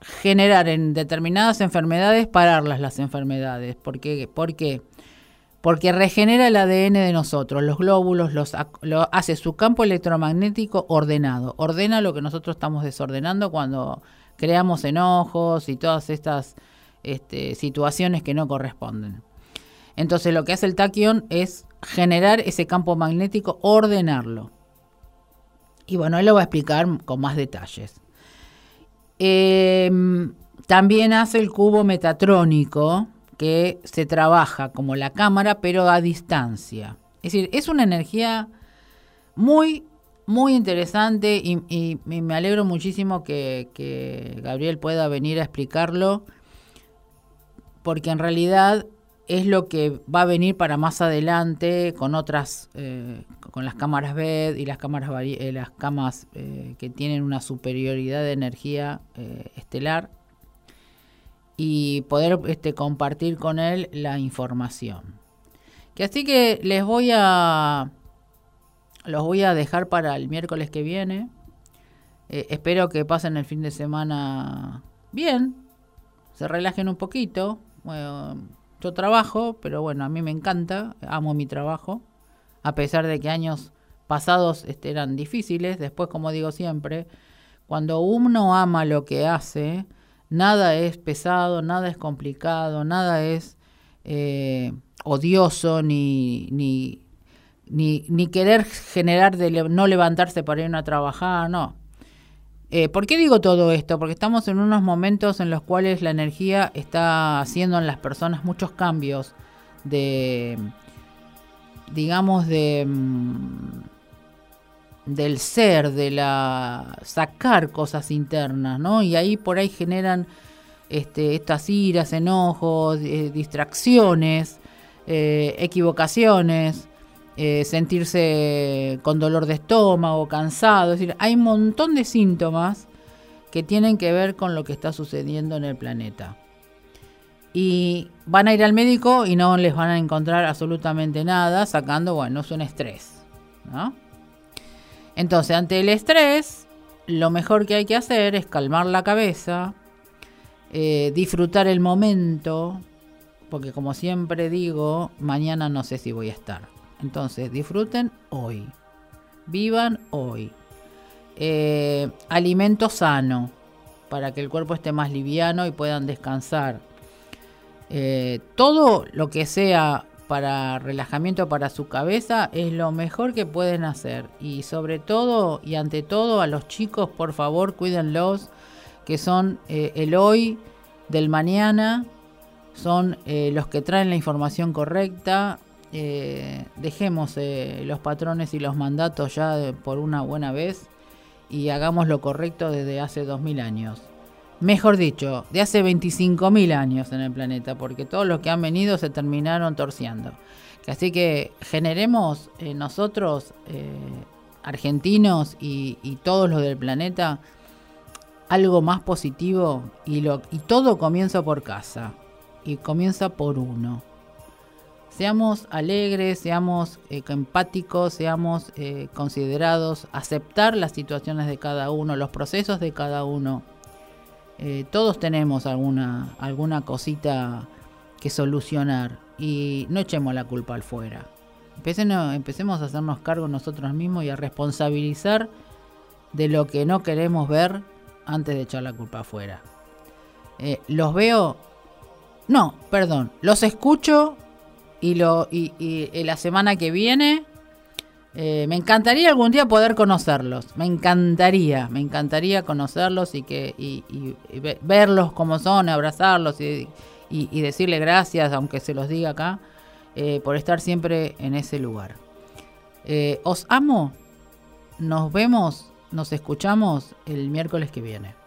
A: generar en determinadas enfermedades pararlas las enfermedades. ¿Por qué? Porque regenera el ADN de nosotros, los glóbulos, los, lo, hace su campo electromagnético ordenado, ordena lo que nosotros estamos desordenando cuando creamos enojos y todas estas este, situaciones que no corresponden. Entonces lo que hace el taquión es generar ese campo magnético, ordenarlo. Y bueno, él lo va a explicar con más detalles. Em, también hace el cubo metatrónico, que se trabaja como la cámara, pero a distancia. Es decir, es una energía muy muy interesante y, me alegro muchísimo que, Gabriel pueda venir a explicarlo, porque en realidad es lo que va a venir para más adelante con otras, eh, con las cámaras BED y las cámaras, eh, las camas eh, que tienen una superioridad de energía estelar y poder este, compartir con él la información. Que así que les voy a los voy a dejar para el miércoles que viene. Eh, espero que pasen el fin de semana bien, se relajen un poquito. yo trabajo, pero bueno, a mí me encanta, amo mi trabajo, a pesar de que años pasados este, eran difíciles. Después, como digo siempre, cuando uno ama lo que hace, nada es pesado, nada es complicado, nada es eh, odioso ni, ni ni, ni querer generar de no levantarse para ir a trabajar, no. Eh, ¿Por qué digo todo esto? Porque estamos en unos momentos en los cuales la energía está haciendo en las personas muchos cambios de, digamos, de mm, del ser, de la sacar cosas internas, ¿no? Y ahí por ahí generan este, estas iras, enojos, eh, distracciones, eh, equivocaciones. Eh, sentirse con dolor de estómago, cansado. Es decir, hay un montón de síntomas que tienen que ver con lo que está sucediendo en el planeta. Y van a ir al médico y no les van a encontrar absolutamente nada, sacando, bueno, es un estrés. Entonces, ante el estrés, lo mejor que hay que hacer es calmar la cabeza, eh, disfrutar el momento, porque como siempre digo, mañana no sé si voy a estar. Entonces, disfruten hoy. Vivan hoy. Eh, alimento sano para que el cuerpo esté más liviano y puedan descansar. Eh, todo lo que sea para relajamiento para su cabeza es lo mejor que pueden hacer. Y sobre todo y ante todo a los chicos, por favor, cuídenlos, que son eh, el hoy del mañana, son los que traen la información correcta, eh, dejemos eh, los patrones y los mandatos ya por una buena vez y hagamos lo correcto desde hace 2000 años. Mejor dicho, de hace 25.000 años en el planeta, porque todos los que han venido se terminaron torciendo. Así que generemos eh, nosotros, argentinos y, todos los del planeta, algo más positivo y, lo, y todo comienza por casa y comienza por uno. Seamos alegres, seamos eh, empáticos, seamos eh, considerados, aceptar las situaciones de cada uno, los procesos de cada uno. Eh, todos tenemos alguna, alguna cosita que solucionar y no echemos la culpa al fuera. Empecemos, empecemos a hacernos cargo nosotros mismos y a responsabilizar de lo que no queremos ver antes de echar la culpa afuera. los veo, no, perdón, los escucho y, lo, y, la semana que viene eh, me encantaría algún día poder conocerlos. Me encantaría, me encantaría conocerlos y que y, verlos como son, abrazarlos y, y, decirle gracias, aunque se los diga acá, eh, por estar siempre en ese lugar. Eh, os amo. Nos vemos, nos escuchamos el miércoles que viene.